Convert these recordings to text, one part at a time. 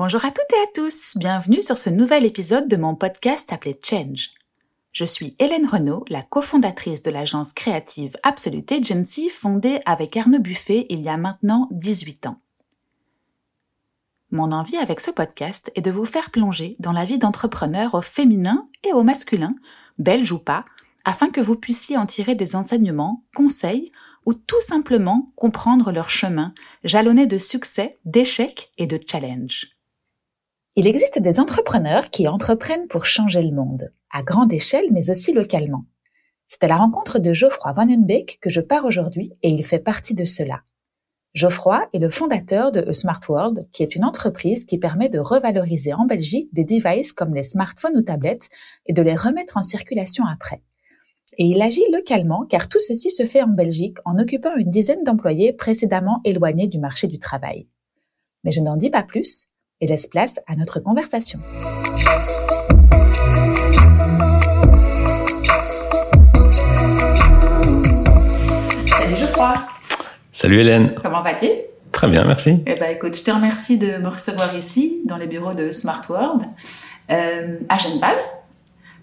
Bonjour à toutes et à tous, bienvenue sur ce nouvel épisode de mon podcast appelé Change. Je suis Hélène Renaud, la cofondatrice de l'agence créative Absolute Agency fondée avec Arnaud Buffet il y a maintenant 18 ans. Mon envie avec ce podcast est de vous faire plonger dans la vie d'entrepreneurs au féminin et au masculin, belge ou pas, afin que vous puissiez en tirer des enseignements, conseils ou tout simplement comprendre leur chemin, jalonné de succès, d'échecs et de challenges. Il existe des entrepreneurs qui entreprennent pour changer le monde, à grande échelle mais aussi localement. C'est à la rencontre de Geoffroy Van Unbeek que je pars aujourd'hui et il fait partie de cela. Geoffroy est le fondateur de A Smart World, qui est une entreprise qui permet de revaloriser en Belgique des devices comme les smartphones ou tablettes et de les remettre en circulation après. Et il agit localement car tout ceci se fait en Belgique en occupant une dizaine d'employés précédemment éloignés du marché du travail. Mais je n'en dis pas plus, et laisse place à notre conversation. Salut Geoffroy. Salut Hélène. Comment vas-tu? Très bien, merci. Eh ben, écoute, je te remercie de me recevoir ici, dans les bureaux de Smart World, euh, à Genval,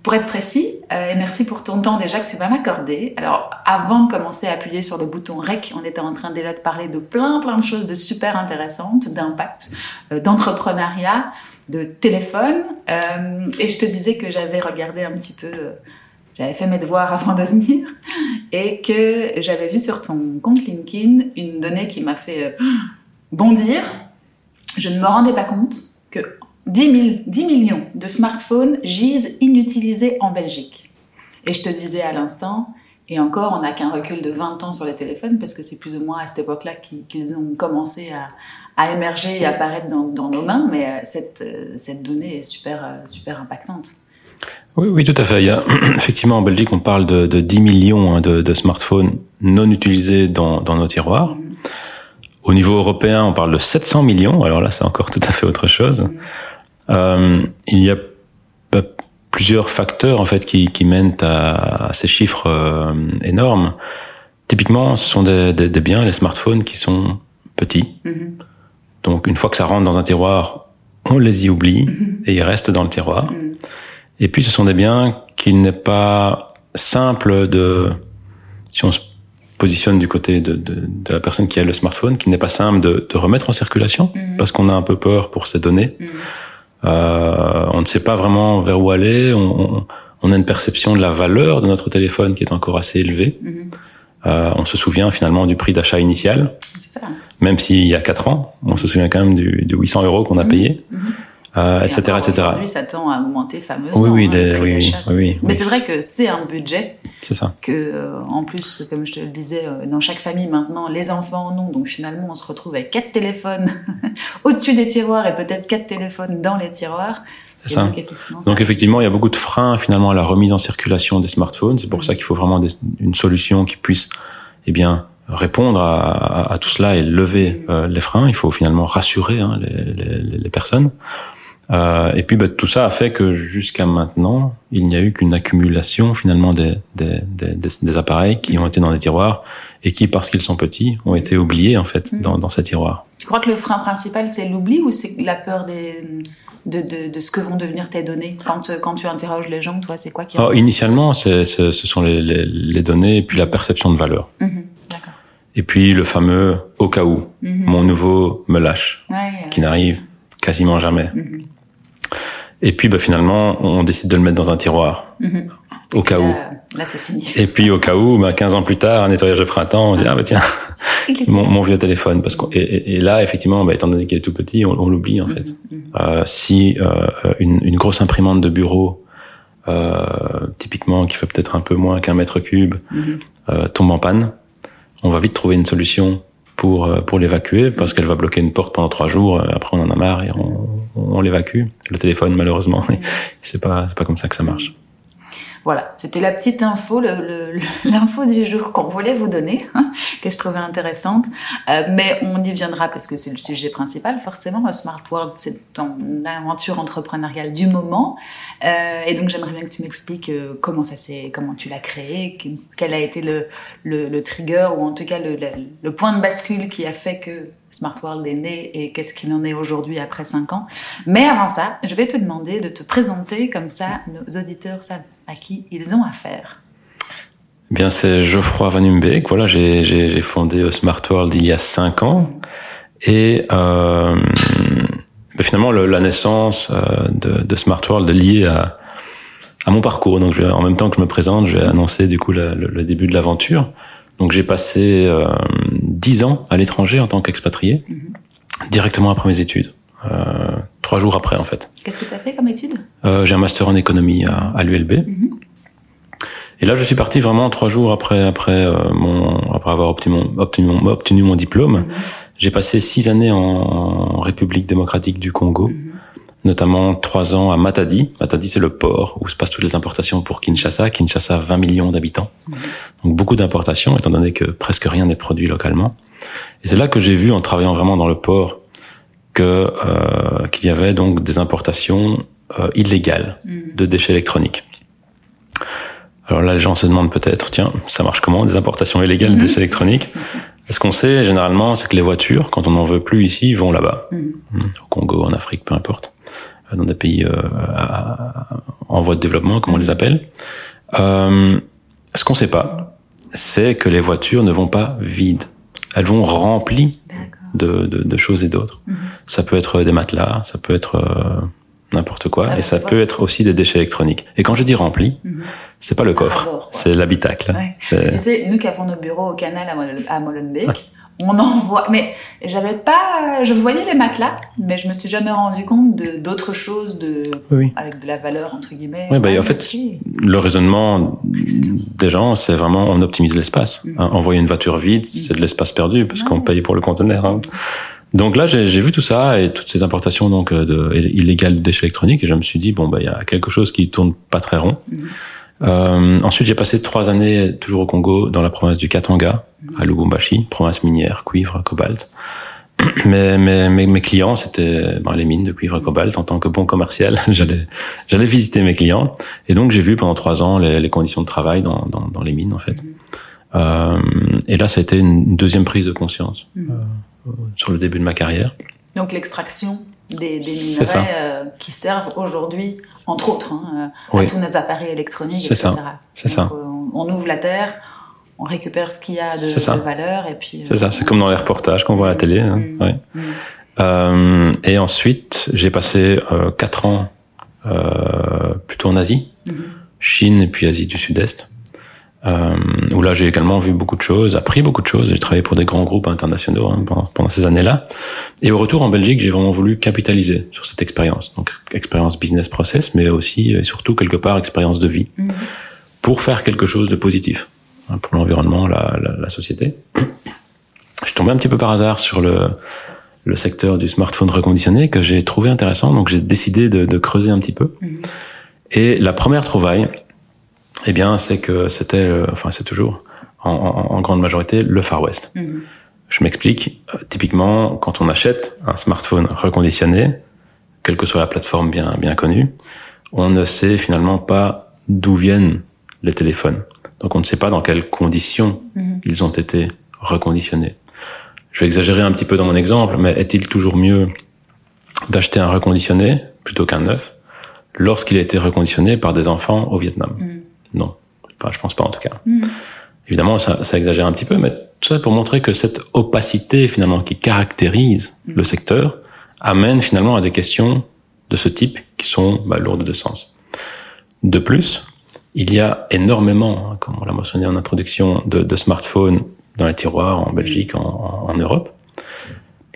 pour être précis, euh, et merci pour ton temps déjà que tu vas m'accorder. Alors, avant de commencer à appuyer sur le bouton REC, on était en train déjà de parler de plein, plein de choses de super intéressantes, d'impact, euh, d'entrepreneuriat, de téléphone. Et je te disais que j'avais regardé un petit peu, j'avais fait mes devoirs avant de venir, et que j'avais vu sur ton compte LinkedIn une donnée qui m'a fait bondir. Je ne me rendais pas compte que 10, 10 millions de smartphones gisent inutilisés en Belgique. Et je te disais à l'instant, et encore, on n'a qu'un recul de 20 ans sur les téléphones, parce que c'est plus ou moins à cette époque-là qu'ils ont commencé à, à, émerger et apparaître dans, nos mains, mais euh, cette, euh, cette donnée est super, euh, super impactante. Oui, oui, tout à fait. Il y a, effectivement, en Belgique, on parle de, de 10 millions hein, de, smartphones non utilisés dans, dans nos tiroirs. Au niveau européen, on parle de 700 millions. Alors là, c'est encore tout à fait autre chose. Euh, il y a bah, plusieurs facteurs en fait qui, qui mènent à, ces chiffres euh, énormes. Typiquement, ce sont des, des, biens, les smartphones, qui sont petits. Donc, une fois que ça rentre dans un tiroir, on les y oublie et ils restent dans le tiroir. Et puis, ce sont des biens qu'il n'est pas simple de, si on se positionne du côté de, de, de, la personne qui a le smartphone, qu'il n'est pas simple de, de, remettre en circulation parce qu'on a un peu peur pour ces données. Euh, on ne sait pas vraiment vers où aller. On, on, a une perception de la valeur de notre téléphone qui est encore assez élevée. -hmm. euh, on se souvient finalement du prix d'achat initial, ça. même s'il y a quatre ans, on se souvient quand même du, du 800 euros qu'on a payé. Euh, etc., etc. Aujourd'hui, ça tend à augmenter fameusement. Oui, oui, hein, des, oui, oui, oui, oui, Mais c'est vrai que c'est un budget. C'est ça. Que, euh, en plus, comme je te le disais, euh, dans chaque famille maintenant, les enfants en ont. Donc finalement, on se retrouve avec quatre téléphones au-dessus des tiroirs et peut-être quatre téléphones dans les tiroirs. C'est ça. Donc effectivement, donc effectivement, il y a beaucoup de freins finalement à la remise en circulation des smartphones. C'est pour mmh. ça qu'il faut vraiment des, une solution qui puisse, eh bien, répondre à, à, à, tout cela et lever euh, les freins. Il faut finalement rassurer hein, les, les, les, personnes. Euh, et puis bah, tout ça a fait que jusqu'à maintenant, il n'y a eu qu'une accumulation finalement des, des, des, des, appareils qui ont été dans des tiroirs et qui, parce qu'ils sont petits, ont été oubliés en fait mmh. dans, dans ces tiroirs. Tu crois que le frein principal c'est l'oubli ou c'est la peur des, de, de, de, ce que vont devenir tes données? Quand, quand tu interroges les gens, toi, c'est quoi qui oh, Initialement, c'est ce sont les, les, les, données et puis la perception de valeur. Mmh. Et puis le fameux au cas où, mmh. mon nouveau me lâche, ouais, qui n'arrive quasiment jamais. Mmh. Et puis bah, finalement, on décide de le mettre dans un tiroir, mmh. au cas là, où. Là, c'est fini. Et puis au cas où, bah, 15 ans plus tard, un nettoyage de printemps, on dit ah bah tiens, mon, mon, vieux téléphone. Parce et, et, là, effectivement, bah, étant donné qu'il est tout petit, on, on l'oublie en fait. Mmh. Euh, si euh, une, une, grosse imprimante de bureau, euh, typiquement qui fait peut-être un peu moins qu'un mètre cube, mmh. tombe en panne, on va vite trouver une solution pour pour l'évacuer parce qu'elle va bloquer une porte pendant trois jours. Après, on en a marre et on, on l'évacue. Le téléphone, malheureusement, c'est pas pas comme ça que ça marche. Voilà, c'était la petite info, l'info du jour qu'on voulait vous donner, hein, que je trouvais intéressante. Euh, mais on y viendra parce que c'est le sujet principal. Forcément, Smart World, c'est ton aventure entrepreneuriale du moment. Euh, et donc, j'aimerais bien que tu m'expliques euh, comment ça s'est, comment tu l'as créé, quel a été le, le, trigger ou en tout cas le, le point de bascule qui a fait que Smart World est né et qu'est-ce qu'il en est aujourd'hui après 5 ans. Mais avant ça, je vais te demander de te présenter comme ça nos auditeurs savent à qui ils ont affaire. Eh bien, c'est Geoffroy Van Umbeek. Voilà, j'ai fondé euh, Smart World il y a 5 ans. Et euh, finalement, la naissance euh, de, de, Smart World est liée à, mon parcours. Donc, en même temps que je me présente, je vais annoncer du coup le début de l'aventure. Donc j'ai passé euh, dix ans à l'étranger en tant qu'expatrié, mhm. directement après mes études. Euh, trois jours après en fait. Qu'est-ce que tu as fait comme étude? Euh, J'ai un master en économie à, à l'ULB. Mhm. Et là, je suis parti vraiment trois jours après après euh, mon après avoir obtenu mon obtenu mon, obtenu mon diplôme. Mhm. J'ai passé six années en, République démocratique du Congo notamment trois ans à Matadi. Matadi, c'est le port où se passent toutes les importations pour Kinshasa. Kinshasa, 20 millions d'habitants. Donc beaucoup d'importations, étant donné que presque rien n'est produit localement. Et c'est là que j'ai vu, en travaillant vraiment dans le port, que euh, qu'il y avait donc des importations euh, illégales de déchets électroniques. Alors là, les gens se demandent peut-être, tiens, ça marche comment, des importations illégales de déchets électroniques? Ce qu'on sait généralement, c'est que les voitures, quand on n'en veut plus ici, vont là-bas, au Congo, en Afrique, peu importe dans des pays euh, en voie de développement, comme on les appelle. Euh, ce qu'on ne sait pas, c'est que les voitures ne vont pas vides. Elles vont remplies de, de, de, choses et d'autres. Mhm. Ça peut être des matelas, ça peut être euh, n'importe quoi, ah, et ça peut être aussi des déchets électroniques. Et quand je dis rempli, mhm. c'est pas le coffre, c'est l'habitacle. Tu sais, nous qui avons nos bureaux au canal à, Molenbeek, on en voit. Mais j'avais pas. Je voyais les matelas, mais je me suis jamais rendu compte de d'autres choses de avec de la valeur entre guillemets. Oui, bah, en fait, le raisonnement des gens, c'est vraiment on optimise l'espace. Mm. Hein, envoyer une voiture vide, mm. c'est de l'espace perdu parce qu'on paye pour le conteneur. Hein. Donc là, j'ai vu tout ça et toutes ces importations donc euh, de, illégales de déchets électroniques et je me suis dit bon bah il y a quelque chose qui tourne pas très rond. Mm. Euh, ensuite, j'ai passé trois années toujours au Congo, dans la province du Katanga, à Lubumbashi, province minière, cuivre, cobalt. Mais mes, mes, mes clients, c'était ben, les mines de cuivre et cobalt. En tant que bon commercial, j'allais j'allais visiter mes clients. Et donc, j'ai vu pendant trois ans les, les, conditions de travail dans, dans, dans les mines, en fait. Euh, et là, ça a été une deuxième prise de conscience mm. Euh, sur le début de ma carrière. Donc, l'extraction des, des minerais euh, qui servent aujourd'hui, entre autres, hein, à tous nos appareils électroniques, etc. C'est ça. On, on, ouvre la terre, on récupère ce qu'il y a de, valeur et puis. C'est ça. C'est comme dans les reportages qu'on voit à la télé. Hein. Mm. Ouais. Mm. Euh, et ensuite, j'ai passé euh, quatre ans euh, plutôt en Asie, mm-hmm. Chine et puis Asie du Sud-Est. Euh, où là j'ai également vu beaucoup de choses, appris beaucoup de choses. J'ai travaillé pour des grands groupes internationaux hein, pendant, pendant, ces années-là. Et au retour en Belgique, j'ai vraiment voulu capitaliser sur cette expérience. Donc expérience business process, mais aussi et surtout quelque part expérience de vie, mm-hmm. pour faire quelque chose de positif hein, pour l'environnement, la, la, la, société. Je suis tombé un petit peu par hasard sur le, le secteur du smartphone reconditionné que j'ai trouvé intéressant, donc j'ai décidé de, de, creuser un petit peu. Mm-hmm. Et la première trouvaille, eh bien, c'est que c'était, euh, enfin, c'est toujours en, en, en, grande majorité le Far West. Mhm. Je m'explique. Euh, typiquement, quand on achète un smartphone reconditionné, quelle que soit la plateforme bien bien connue, on ne sait finalement pas d'où viennent les téléphones. Donc, on ne sait pas dans quelles conditions mhm. ils ont été reconditionnés. Je vais exagérer un petit peu dans mon exemple, mais est-il toujours mieux d'acheter un reconditionné plutôt qu'un neuf lorsqu'il a été reconditionné par des enfants au Vietnam? Mhm. Non. Enfin, je pense pas en tout cas. Hmm. Évidemment, ça, ça, exagère un petit peu, mais tout ça pour montrer que cette opacité finalement qui caractérise hmm. le secteur amène finalement à des questions de ce type qui sont bah, lourdes de sens. De plus, il y a énormément, hein, comme on l'a mentionné en introduction, de, de, smartphones dans les tiroirs en Belgique, en, en, Europe,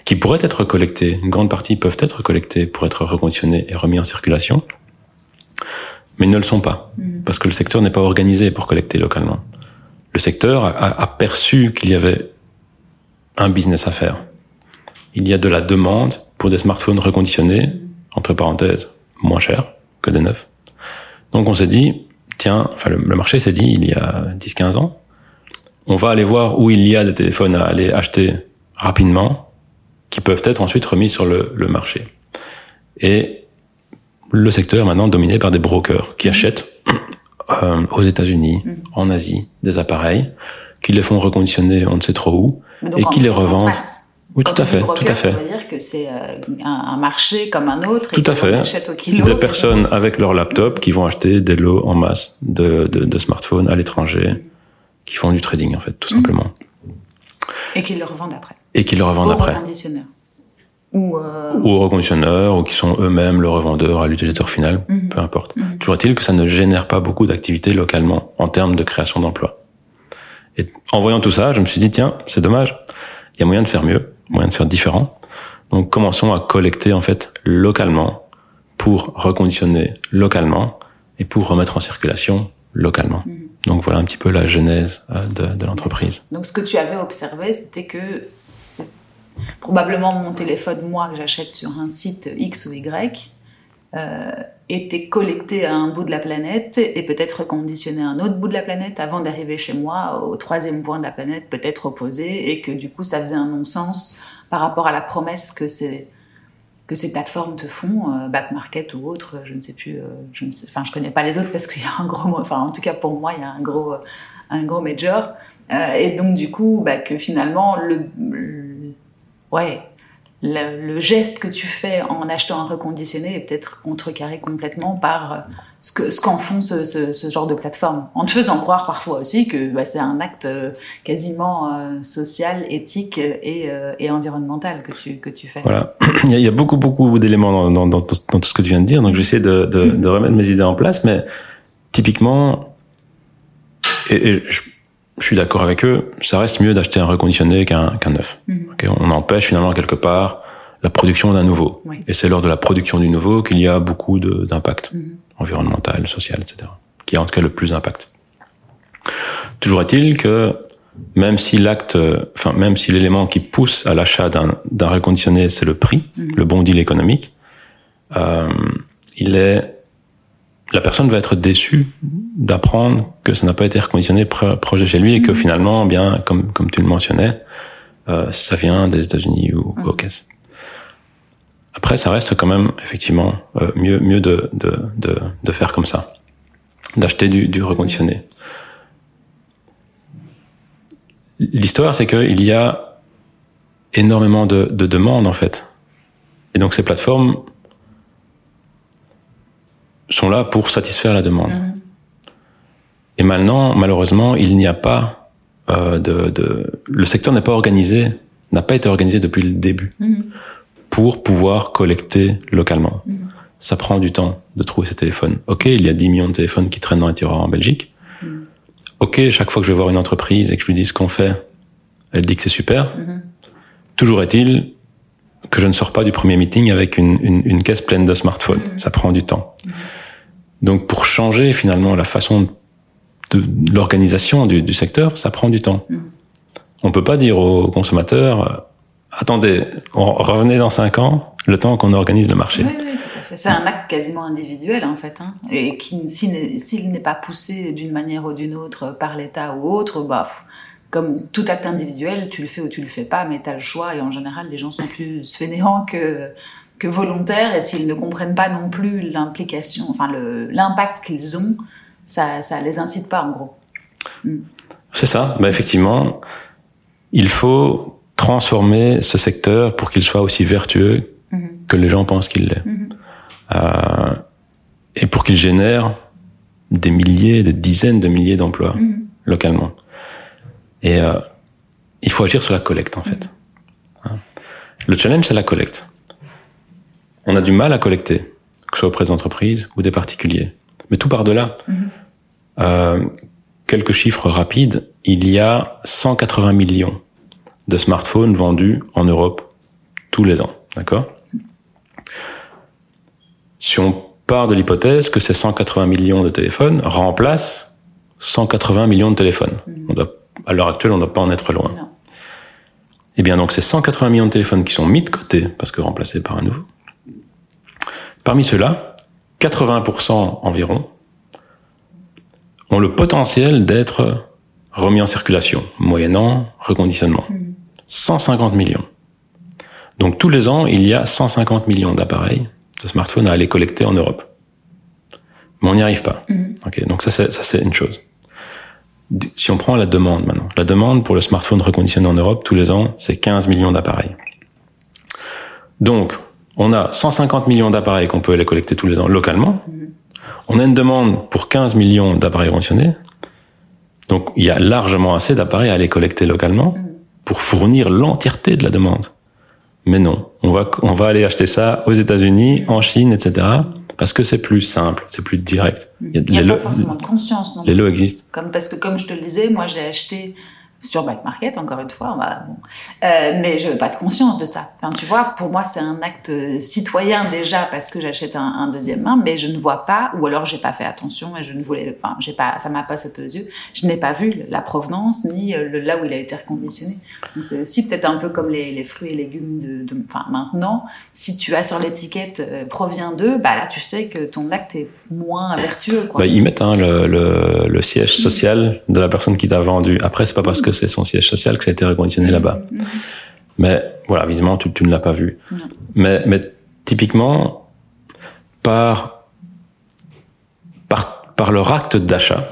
qui pourraient être collectés. Une grande partie peuvent être collectés pour être reconditionnés et remis en circulation mais ils ne le sont pas, mm. parce que le secteur n'est pas organisé pour collecter localement. Le secteur a, perçu qu'il y avait un business à faire. Il y a de la demande pour des smartphones reconditionnés, entre parenthèses, moins chers que des neufs. Donc on s'est dit, tiens, enfin le, marché s'est dit il y a 10-15 ans, on va aller voir où il y a des téléphones à aller acheter rapidement, qui peuvent être ensuite remis sur le, le marché. Et le secteur est maintenant dominé par des brokers qui achètent euh, aux États-Unis, mm. en Asie, des appareils, qui les font reconditionner on ne sait trop où, et qui les revendent. Oui, tout à fait, tout à fait. Ça veut dire que c'est euh, un marché comme un autre. Tout à fait. des personnes avec leur laptop qui vont acheter des lots en masse de, de, de smartphones à l'étranger, qui font du trading en fait, tout mm. simplement. Et qui le revendent après. Et qui le revendent après. Ou, euh... ou aux reconditionneurs, ou qui sont eux-mêmes le revendeur à l'utilisateur final, mm-hmm. peu importe. Mm-hmm. Toujours est-il que ça ne génère pas beaucoup d'activités localement en termes de création d'emplois. Et en voyant tout ça, je me suis dit, tiens, c'est dommage, il y a moyen de faire mieux moyen de faire différent. Donc commençons à collecter en fait localement pour reconditionner localement et pour remettre en circulation localement. Mhm. Donc voilà un petit peu la genèse euh, de, de l'entreprise. Donc ce que tu avais observé, c'était que probablement mon téléphone, moi, que j'achète sur un site X ou Y, euh, était collecté à un bout de la planète et peut-être reconditionné à un autre bout de la planète avant d'arriver chez moi au troisième point de la planète, peut-être opposé, et que du coup ça faisait un non-sens par rapport à la promesse que ces, que ces plateformes te font, euh, back market ou autre, je ne sais plus, euh, je ne connais pas les autres parce qu'il y a un gros, enfin en tout cas pour moi il y a un gros, un gros major, euh, et donc du coup bah, que finalement le, le ouais. Le, geste que tu fais en achetant un reconditionné est peut-être contrecarré complètement par euh, ce que ce qu'en font ce, ce, ce, genre de plateforme, en te faisant croire parfois aussi que bah, c'est un acte euh, quasiment euh, social, éthique et, et, environnemental que tu que tu fais. Voilà, il y a, beaucoup beaucoup d'éléments dans, dans, dans, tout ce que tu viens de dire, donc j'essaie de, de, de remettre mes idées en place, mais typiquement, et, et je, je suis d'accord avec eux, ça reste mieux d'acheter un reconditionné qu'un qu'un neuf. Mhm. on empêche finalement quelque part la production d'un nouveau. Et c'est lors de la production du nouveau qu'il y a beaucoup d'impact mhm. environnemental, social, etc. Qui a en tout cas le plus d'impact. Toujours est-il que même si l'acte, enfin même si l'élément qui pousse à l'achat d'un reconditionné c'est le prix, mhm. le bon deal économique, euh, il est la personne va être déçue d'apprendre que ça n'a pas été reconditionné projet chez lui et que mhm. finalement, bien, comme, comme tu le mentionnais, euh, ça vient des États-Unis ou au Caucase. Après, ça reste quand même effectivement euh, mieux, mieux de, de, de, de, faire comme ça, d'acheter du, du reconditionné. L'histoire, c'est qu'il y a énormément de, de demandes en fait, et donc ces plateformes sont là pour satisfaire la demande. Mhm. Et maintenant, malheureusement, il n'y a pas euh, de, de, le secteur n'est pas organisé, n'a pas été organisé depuis le début mhm. pour pouvoir collecter localement. Mhm. Ça prend du temps de trouver ces téléphones. Ok, il y a 10 millions de téléphones qui traînent dans les tiroirs en Belgique. Ok, chaque fois que je vais voir une entreprise et que je lui dis ce qu'on fait, elle dit que c'est super. Toujours est-il que je ne sors pas du premier meeting avec une, une, une caisse pleine de smartphones. Ça prend du temps. Donc pour changer finalement la façon de l'organisation du, du, secteur, ça prend du temps. Mm. On peut pas dire aux consommateurs euh, attendez, revenez dans cinq ans, le temps qu'on organise le marché. Oui, oui. C'est un acte quasiment individuel en fait, hein, et qui s'il n'est pas poussé d'une manière ou d'une autre par l'État ou autre, bah comme tout acte individuel, tu le fais ou tu le fais pas, mais tu as le choix et en général les gens sont plus fainéants que que volontaires et s'ils ne comprennent pas non plus l'implication, enfin l'impact qu'ils ont, ça, ça les incite pas en gros. Mm. C'est ça. Bah, effectivement, il faut transformer ce secteur pour qu'il soit aussi vertueux mm-hmm. que les gens pensent qu'il l'est. Mm-hmm. Euh, et pour qu'il génère des milliers, des dizaines de milliers d'emplois mm-hmm. localement. Et euh, il faut agir sur la collecte en fait. Hein. Le challenge, c'est la collecte on a du mal à collecter, que ce soit auprès des entreprises ou des particuliers. Mais tout par-delà. Mhm. Euh, quelques chiffres rapides. Il y a 180 millions de smartphones vendus en Europe tous les ans. D'accord? Si on part de l'hypothèse que ces 180 millions de téléphones remplacent 180 millions de téléphones. Mhm. On doit, à l'heure actuelle, on ne doit pas en être loin. Eh bien, donc, ces 180 millions de téléphones qui sont mis de côté parce que remplacés par un nouveau, Parmi ceux-là, 80% environ ont le potentiel d'être remis en circulation, moyennant reconditionnement. 150 millions. Donc tous les ans, il y a 150 millions d'appareils de smartphones à aller collecter en Europe. Mais on n'y arrive pas. Ok, donc ça c'est ça c'est une chose. Si on prend la demande maintenant, la demande pour le smartphone reconditionné en Europe tous les ans, c'est 15 millions d'appareils. Donc, on a 150 millions d'appareils qu'on peut aller collecter tous les ans localement. On a une demande pour 15 millions d'appareils reconditionnés. Donc, il y a largement assez d'appareils à aller collecter localement pour fournir l'entièreté de la demande. Mais non, on va, on va aller acheter ça aux États-Unis, en Chine, etc. Parce que c'est plus simple, c'est plus direct. Il n'y a, pas forcément de conscience. Non les lots existent. Comme, parce que comme je te le disais, moi j'ai acheté sur Back Market, encore une fois, bah, bon. euh, mais je n'ai pas de conscience de ça. Enfin, tu vois, pour moi, c'est un acte citoyen déjà parce que j'achète un, un, deuxième main, mais je ne vois pas, ou alors j'ai pas fait attention et je ne voulais, enfin, j'ai pas, ça m'a pas sauté aux yeux. Je n'ai pas vu la provenance ni le, là où il a été reconditionné. C'est aussi peut-être un peu comme les, les, fruits et légumes de, de, enfin, maintenant, si tu as sur l'étiquette euh, provient d'eux, bah là, tu sais que ton acte est moins vertueux. Quoi. Bah, ils mettent hein, le, le, le, siège social de la personne qui t'a vendu. Après, c'est pas parce que c'est son siège social que ça a été reconditionné là-bas. Mais voilà, visiblement, tu, tu ne l'as pas vu. Mais, mais typiquement, par, par, par leur acte d'achat,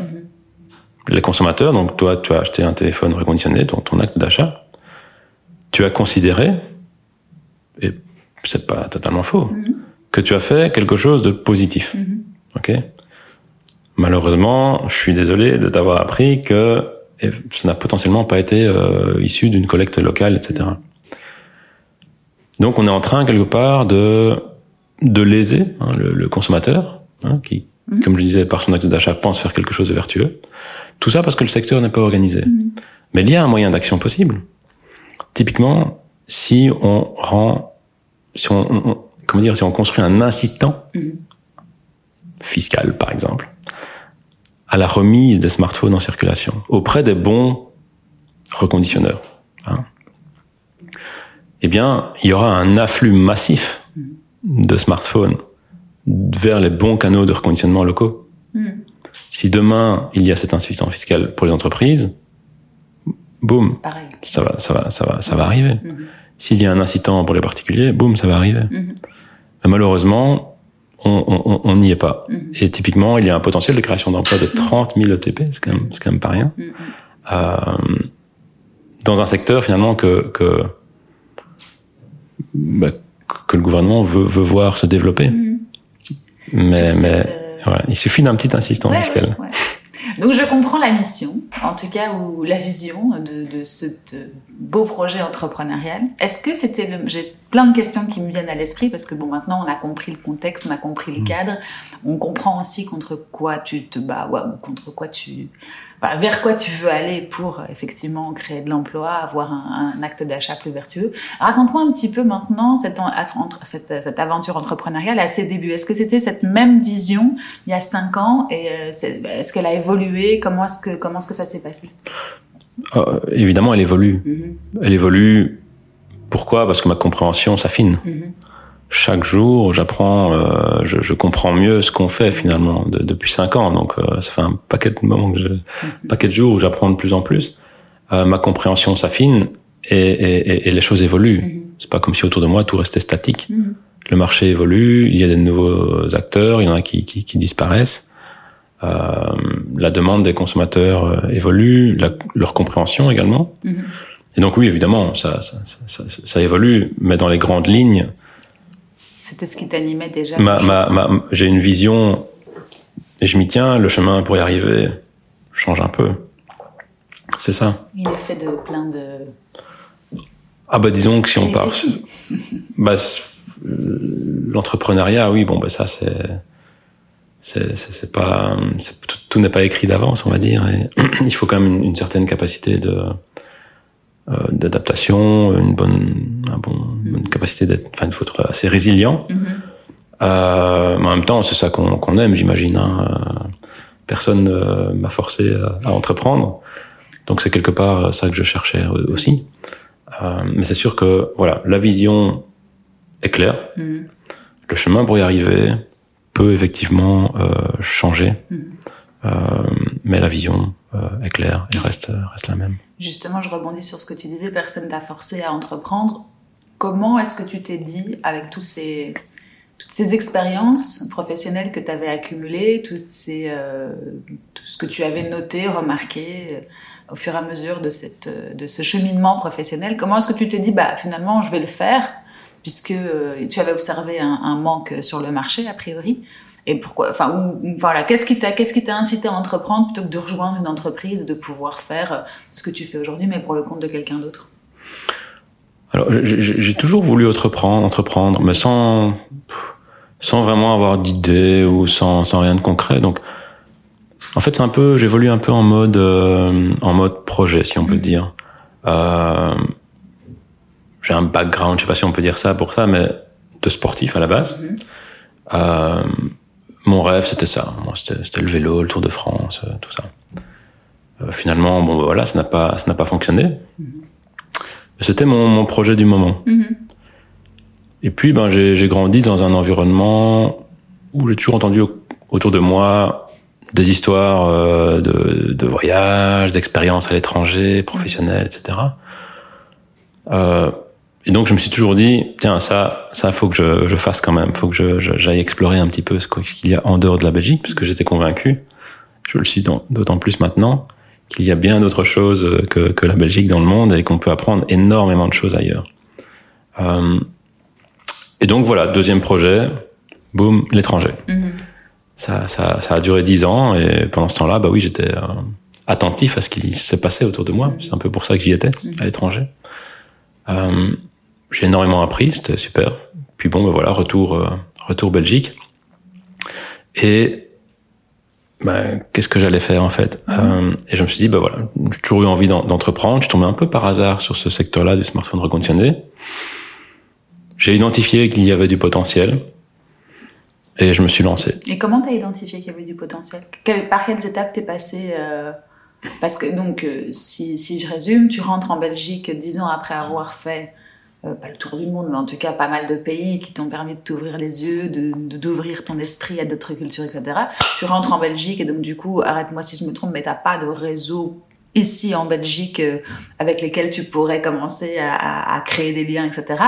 les consommateurs, donc toi, tu as acheté un téléphone reconditionné, ton, ton acte d'achat, tu as considéré, et c'est pas totalement faux, que tu as fait quelque chose de positif. Ok? Malheureusement, je suis désolé de t'avoir appris que ça n'a potentiellement pas été euh, issu d'une collecte locale, etc. Donc on est en train quelque part de de léser hein, le, le, consommateur, hein, qui, mmh. comme je disais, par son acte d'achat, pense faire quelque chose de vertueux. Tout ça parce que le secteur n'est pas organisé. Mmh. Mais il y a un moyen d'action possible. Typiquement, si on rend, si on, on, comment dire, si on construit un incitant mmh. fiscal, par exemple, à la remise des smartphones en circulation auprès des bons reconditionneurs. Hein. Eh bien, il y aura un afflux massif de smartphones vers les bons canaux de reconditionnement locaux. Mm. Si demain il y a cet insuffisant fiscal pour les entreprises, boum, ça va, ça va, ça va, ça va arriver. Mm -hmm. S'il y a un incitant pour les particuliers, boum, ça va arriver. Mm -hmm. Mais malheureusement, on n'y est pas. Mm -hmm. Et typiquement, il y a un potentiel de création d'emplois de 30 000 ETP, c'est quand, quand, même pas rien. Mm -hmm. euh, dans un secteur finalement que que, bah, que le gouvernement veut, veut voir se développer. Mm -hmm. Mais, mais euh... ouais, il suffit d'un petit insistant ouais, fiscal. Ouais, Donc je comprends la mission, en tout cas, ou la vision de, de ce beau projet entrepreneurial. Est-ce que c'était le... J'ai plein de questions qui me viennent à l'esprit parce que bon, maintenant on a compris le contexte, on a compris le cadre, on comprend aussi contre quoi tu te bats, ou contre quoi tu... Bah, vers quoi tu veux aller pour effectivement créer de l'emploi, avoir un, un acte d'achat plus vertueux. Raconte-moi un petit peu maintenant cette, cette, cette aventure entrepreneuriale à ses débuts. Est-ce que c'était cette même vision il y a cinq ans et euh, est-ce qu'elle a évolué? Comment est-ce que comment est-ce que ça s'est passé? Euh, Évidemment, elle évolue. Mm -hmm. Elle évolue. Pourquoi? Parce que ma compréhension s'affine. Mm -hmm chaque jour, j'apprends, euh, je, je, comprends mieux ce qu'on fait finalement de, depuis cinq ans. Donc, euh, ça fait un paquet de moments que je, un paquet de jours où j'apprends de plus en plus. Euh, ma compréhension s'affine et, et, et, les choses évoluent. Mm -hmm. C'est pas comme si autour de moi tout restait statique. Mm -hmm. Le marché évolue, il y a des nouveaux acteurs, il y en a qui, qui, qui disparaissent. la demande des consommateurs évolue, la, leur compréhension également. Mm -hmm. Et donc oui, évidemment, ça, ça, ça, ça, évolue, mais dans les grandes lignes, c'était ce qui t'animait déjà ma, ma, ma, J'ai une vision et je m'y tiens. Le chemin pour y arriver change un peu. C'est ça. Il est fait de plein de. Ah bah disons que si on part, bah l'entrepreneuriat, oui, bon bah ça c'est c'est pas tout, tout n'est pas écrit d'avance, on va dire. Et il faut quand même une, une certaine capacité de euh, d'adaptation, une bonne, un bon, une bonne capacité d'être, enfin, il faut être assez résilient. Mm -hmm. euh, mais en même temps, c'est ça qu'on qu aime, j'imagine. Hein. Personne ne m'a forcé à, à, entreprendre, donc c'est quelque part ça que je cherchais aussi. Euh, mais c'est sûr que voilà, la vision est claire. Mm -hmm. Le chemin pour y arriver peut effectivement euh, changer. Mm -hmm. mais la vision est claire et reste, reste la même. Justement, je rebondis sur ce que tu disais, personne t'a forcé à entreprendre. Comment est-ce que tu t'es dit, avec ces, toutes ces expériences professionnelles que tu avais accumulées, ces, tout ce que tu avais noté, remarqué, au fur et à mesure de, cette, de ce cheminement professionnel, comment est-ce que tu te dis, bah, finalement, je vais le faire, puisque euh, tu avais observé un, manque sur le marché, a priori et pourquoi enfin voilà qu'est-ce qui t'a qu'est-ce qui t'a incité à entreprendre plutôt que de rejoindre une entreprise de pouvoir faire ce que tu fais aujourd'hui mais pour le compte de quelqu'un d'autre? Alors j'ai toujours voulu entreprendre entreprendre mais sans sans vraiment avoir d'idée ou sans sans rien de concret donc en fait, c'est un peu, j'évolue un peu en mode, euh, en mode projet, si on peut mm. dire. Euh, j'ai un background, je sais pas si on peut dire ça pour ça, mais de sportif à la base. Mm. Euh, mon rêve, c'était ça. C'était le vélo, le Tour de France, euh, tout ça. Euh, finalement, bon, bah, voilà, ça n'a pas, ça n'a pas fonctionné. Mm. C'était mon, mon, projet du moment. Mm-hmm. Et puis, ben, j'ai grandi dans un environnement où j'ai toujours entendu autour de moi des histoires euh, de, de voyages, d'expériences à l'étranger, professionnelles, etc. Euh, et donc je me suis toujours dit, tiens, ça, ça faut que je, je fasse quand même, faut que je, j'aille explorer un petit peu ce, qu'il y a en dehors de la Belgique, parce que j'étais convaincu, je le suis d'autant plus maintenant, qu'il y a bien d'autres choses que, que la Belgique dans le monde et qu'on peut apprendre énormément de choses ailleurs. Euh, et donc voilà, deuxième projet, boum, l'étranger. Mm-hmm ça, ça, ça, a duré dix ans et pendant ce temps-là, bah oui, j'étais euh, attentif à ce qui s'est passé autour de moi. C'est un peu pour ça que j'y étais à l'étranger. Euh, j'ai énormément appris, c'était super. Puis bon, bah voilà, retour, euh, retour Belgique. Et bah, qu'est-ce que j'allais faire en fait? Euh, Et je me suis dit, bah voilà, j'ai toujours eu envie d'entreprendre. Je tombé un peu par hasard sur ce secteur-là du smartphone reconditionné. J'ai identifié qu'il y avait du potentiel. Et je me suis lancé. Et comment tu as identifié qu'il y avait du potentiel? Par quelles étapes t'es passé euh, Parce que, donc, si, si, je résume, tu rentres en Belgique dix ans après avoir fait, euh, pas le tour du monde, mais en tout cas pas mal de pays qui t'ont permis de t'ouvrir les yeux, d'ouvrir de, d'ouvrir ton esprit à d'autres cultures, etc. Tu rentres en Belgique et donc, du coup, arrête-moi si je me trompe, mais t'as pas de réseau ici en Belgique avec lesquels tu pourrais commencer à, à, créer des liens, etc.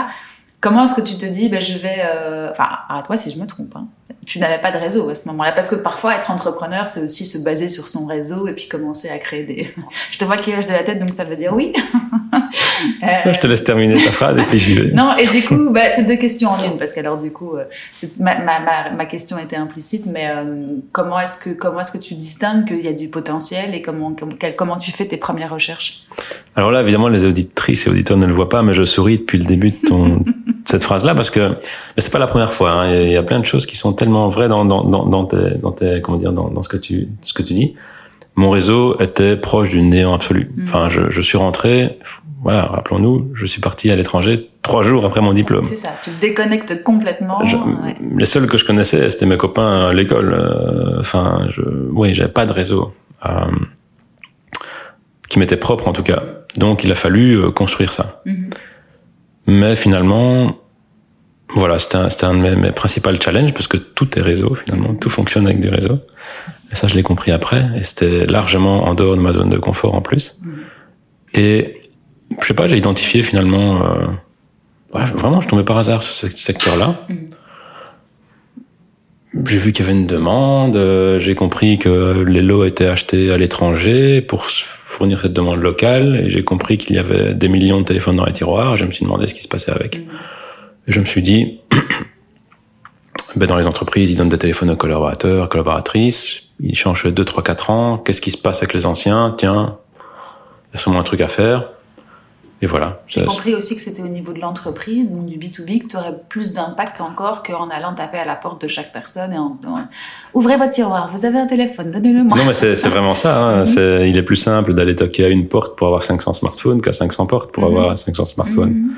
Comment est-ce que tu te dis, ben, je vais... Enfin, arrête-moi si je me trompe. Hein tu n'avais pas de réseau à ce moment-là. Parce que parfois, être entrepreneur, c'est aussi se baser sur son réseau et puis commencer à créer des... Je te vois qui hoche de la tête, donc ça veut dire oui. Je te laisse terminer ta phrase et puis j'y vais. Non, et du coup, bah, c'est deux questions en une, parce qu'alors du coup, euh, ma, ma, ma, ma, question était implicite, mais euh, comment est-ce que, comment est-ce que tu distingues qu'il y a du potentiel et comment, comment, comment tu fais tes premières recherches? Alors là, évidemment, les auditrices et auditeurs ne le voient pas, mais je souris depuis le début de ton, cette phrase-là, parce que c'est pas la première fois. Hein. Il y a plein de choses qui sont tellement vraies dans, dans, dans, dans, tes, dans tes, comment dire, dans, dans ce que tu, ce que tu dis. Mon réseau était proche du néant absolu. Mm. Enfin, je, je suis rentré, voilà, rappelons-nous, je suis parti à l'étranger trois jours après mon diplôme. C'est ça, tu te déconnectes complètement. Les seuls que je connaissais, c'était mes copains à l'école. Euh, enfin, je, oui, j'avais pas de réseau euh, qui m'était propre en tout cas. Donc, il a fallu euh, construire ça. Mhm. Mais finalement, voilà, c'était un, un, de mes, mes principaux challenges parce que tout est réseau finalement, tout fonctionne avec du réseau. Et ça, je l'ai compris après. Et c'était largement en dehors de ma zone de confort en plus. Et je sais pas, j'ai identifié finalement. Euh, vraiment, je tombais par hasard sur ce secteur-là. Mm. J'ai vu qu'il y avait une demande, euh, j'ai compris que les lots étaient achetés à l'étranger pour fournir cette demande locale, et j'ai compris qu'il y avait des millions de téléphones dans les tiroirs. Je me suis demandé ce qui se passait avec. Et je me suis dit, ben dans les entreprises, ils donnent des téléphones aux collaborateurs, collaboratrices, ils changent 2, 3, 4 ans. Qu'est-ce qui se passe avec les anciens? Tiens, il y a sûrement un truc à faire. Et voilà. J'ai compris aussi que c'était au niveau de l'entreprise, donc du B2B, que tu aurais plus d'impact encore qu'en allant taper à la porte de chaque personne et en, ouvrez votre tiroir, vous avez un téléphone, donnez-le moi. Non, mais c'est vraiment ça. Hein. Mhm. il est plus simple d'aller toquer à une porte pour avoir 500 smartphones qu'à 500 portes pour mhm. avoir 500 smartphones. Mhm.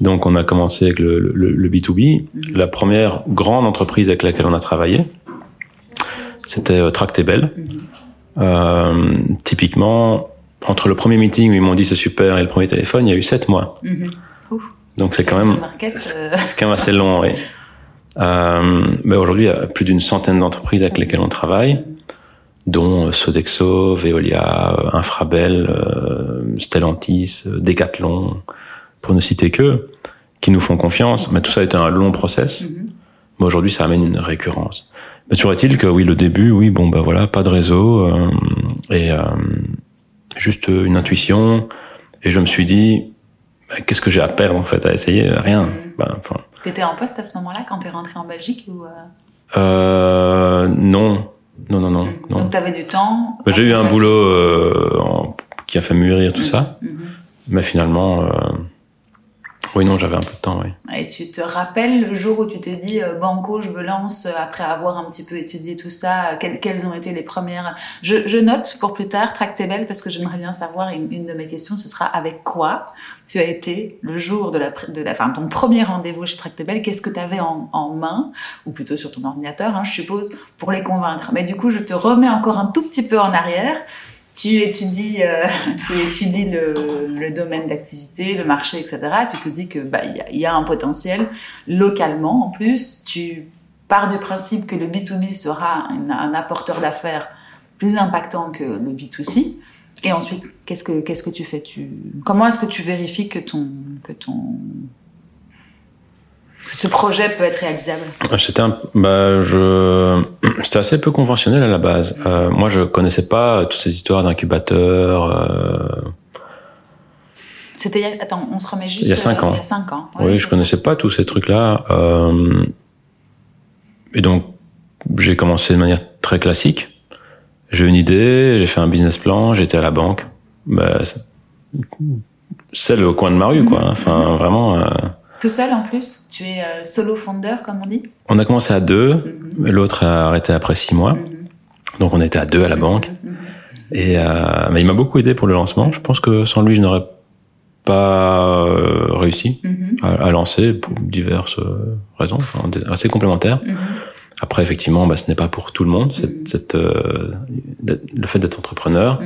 Donc, on a commencé avec le, le, le B2B. La première grande entreprise avec laquelle on a travaillé, c'était euh, Tractable. Euh, typiquement, entre le premier meeting où ils m'ont dit c'est super et le premier téléphone, il y a eu sept mois. Mhm. Donc c'est quand même euh. c'est quand même assez long, oui. Euh, ben aujourd'hui, il y a plus d'une centaine d'entreprises avec lesquelles on travaille. dont Sodexo, Veolia, Infrabel, Stellantis, Decathlon, pour ne citer que, qui nous font confiance. Mais tout ça a été un long process. Mm-hmm. Mais aujourd'hui, ça amène une récurrence. Mais toujours est-il que oui, le début, oui, bon, bah voilà, pas de réseau et juste une intuition. Et je me suis dit, bah, qu'est-ce que j'ai à perdre en fait à essayer? Rien. Mm. Bah, T'étais en poste à ce moment-là quand t'es rentré en Belgique ou euh... Euh, non. Non, non, non. Mm. non. Donc t'avais du temps bah, J'ai eu un boulot euh, qui a fait mûrir tout mm. ça. Mm-hmm. Mais finalement, euh, oui, non, j'avais un peu de temps, oui. Et tu te rappelles le jour où tu t'es dit euh, Banco, je me lance euh, après avoir un petit peu étudié tout ça euh, quelles, ont été les premières je, je, note pour plus tard Tractebel parce que j'aimerais bien savoir une, de mes questions, ce sera avec quoi tu as été le jour de la, de la ton premier rendez-vous chez Tractebel Qu'est-ce que tu avais en, en, main? Ou plutôt sur ton ordinateur, hein, je suppose, pour les convaincre. Mais du coup, je te remets encore un tout petit peu en arrière tu étudies, euh, tu étudies le, domaine d'activité, le marché, etc. Tu te dis que bah il y, a un potentiel localement en plus. Tu pars du principe que le B2B sera un, apporteur d'affaires plus impactant que le B2C. Et ensuite, qu'est-ce que qu'est-ce que tu fais? Tu comment est-ce que tu vérifies que ton que ton ce projet peut être réalisable? C'était un, bah, je, c'était assez peu conventionnel à la base. Euh, moi, je connaissais pas toutes ces histoires d'incubateurs. Euh... C'était, attends, on se remet juste. Il y a cinq ans. Il y a cinq ans. Ouais, oui, je connaissais ça. pas tous ces trucs-là. Euh... Et donc, j'ai commencé de manière très classique. J'ai eu une idée, j'ai fait un business plan, j'étais à la banque. Bah, c'est le coin de ma rue, quoi. Enfin, vraiment. Tout seul en plus Tu es euh, solo founder, comme on dit? On a commencé à deux, mm -hmm. l'autre a arrêté après six mois. Mm -hmm. Donc on était à deux à la banque. Mm -hmm. Et euh, mais il m'a beaucoup aidé pour le lancement. Je pense que sans lui, je n'aurais pas euh, réussi à, à, lancer pour diverses raisons, enfin, assez complémentaires. Après, effectivement, bah, ce n'est pas pour tout le monde. Cette, cette euh, le fait d'être entrepreneur,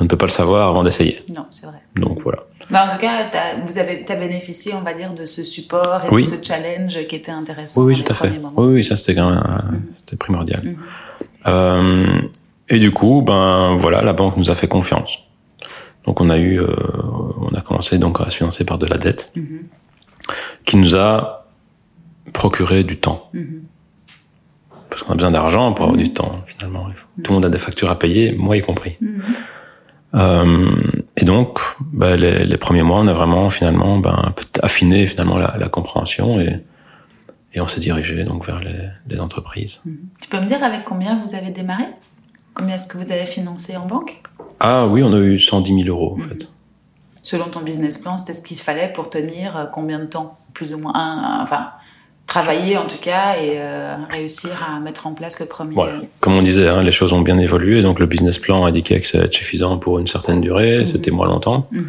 on ne peut pas le savoir avant d'essayer. Non, c'est vrai. Donc voilà. Bah, en tout cas, as, vous avez as bénéficié, on va dire, de ce support et oui. de ce challenge qui était intéressant. Oui, oui, tout à fait. Oui, oui, ça c'était quand même mm -hmm. c'était primordial. Mm -hmm. euh, et du coup, ben voilà, la banque nous a fait confiance. Donc on a eu, euh, on a commencé donc à se financer par de la dette, mm -hmm. qui nous a procuré du temps. Parce qu'on a besoin d'argent pour avoir du temps, finalement. Tout le monde a des factures à payer, moi y compris. Euh, et donc, bah, les, les, premiers mois, on a vraiment finalement ben, affiné finalement la, la compréhension et, et on s'est dirigé donc vers les, les entreprises. Mmh. Tu peux me dire avec combien vous avez démarré? Combien est-ce que vous avez financé en banque? Ah oui, on a eu 110 000 euros en mmh. fait. Selon ton business plan, c'était ce qu'il fallait pour tenir euh, combien de temps? Plus ou moins un, un, enfin, travailler en tout cas et euh, réussir à mettre en place le premier. Voilà. Comme on disait, hein, les choses ont bien évolué, donc le business plan indiquait que ça allait être suffisant pour une certaine durée, mmh. c'était moins longtemps. Mmh.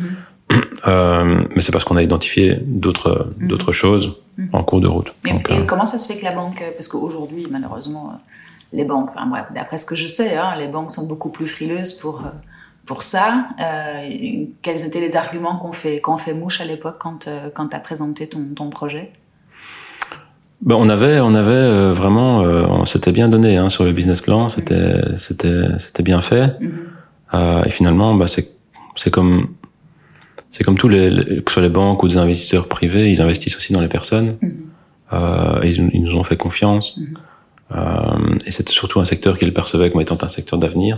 Euh, mais c'est parce qu'on a identifié d'autres d'autres choses en cours de route. Et, donc, et euh... comment ça se fait que la banque, parce qu'aujourd'hui malheureusement les banques, enfin, bref, d'après ce que je sais, hein, les banques sont beaucoup plus frileuses pour pour ça. Quels étaient les arguments qu'on fait qu'on fait mouche à l'époque quand quand tu as présenté ton, ton projet? Ben, on avait, on avait euh, vraiment, euh, on s'était bien donné hein, sur le business plan, c'était, c'était, c'était bien fait. Mm -hmm. euh, et finalement, bah, c'est, c'est comme, c'est comme tous les, les, que ce soit les banques ou des investisseurs privés, ils investissent aussi dans les personnes. -hmm. et ils, ils, nous ont fait confiance. Mm -hmm. et c'était surtout un secteur qu'ils percevaient comme étant un secteur d'avenir,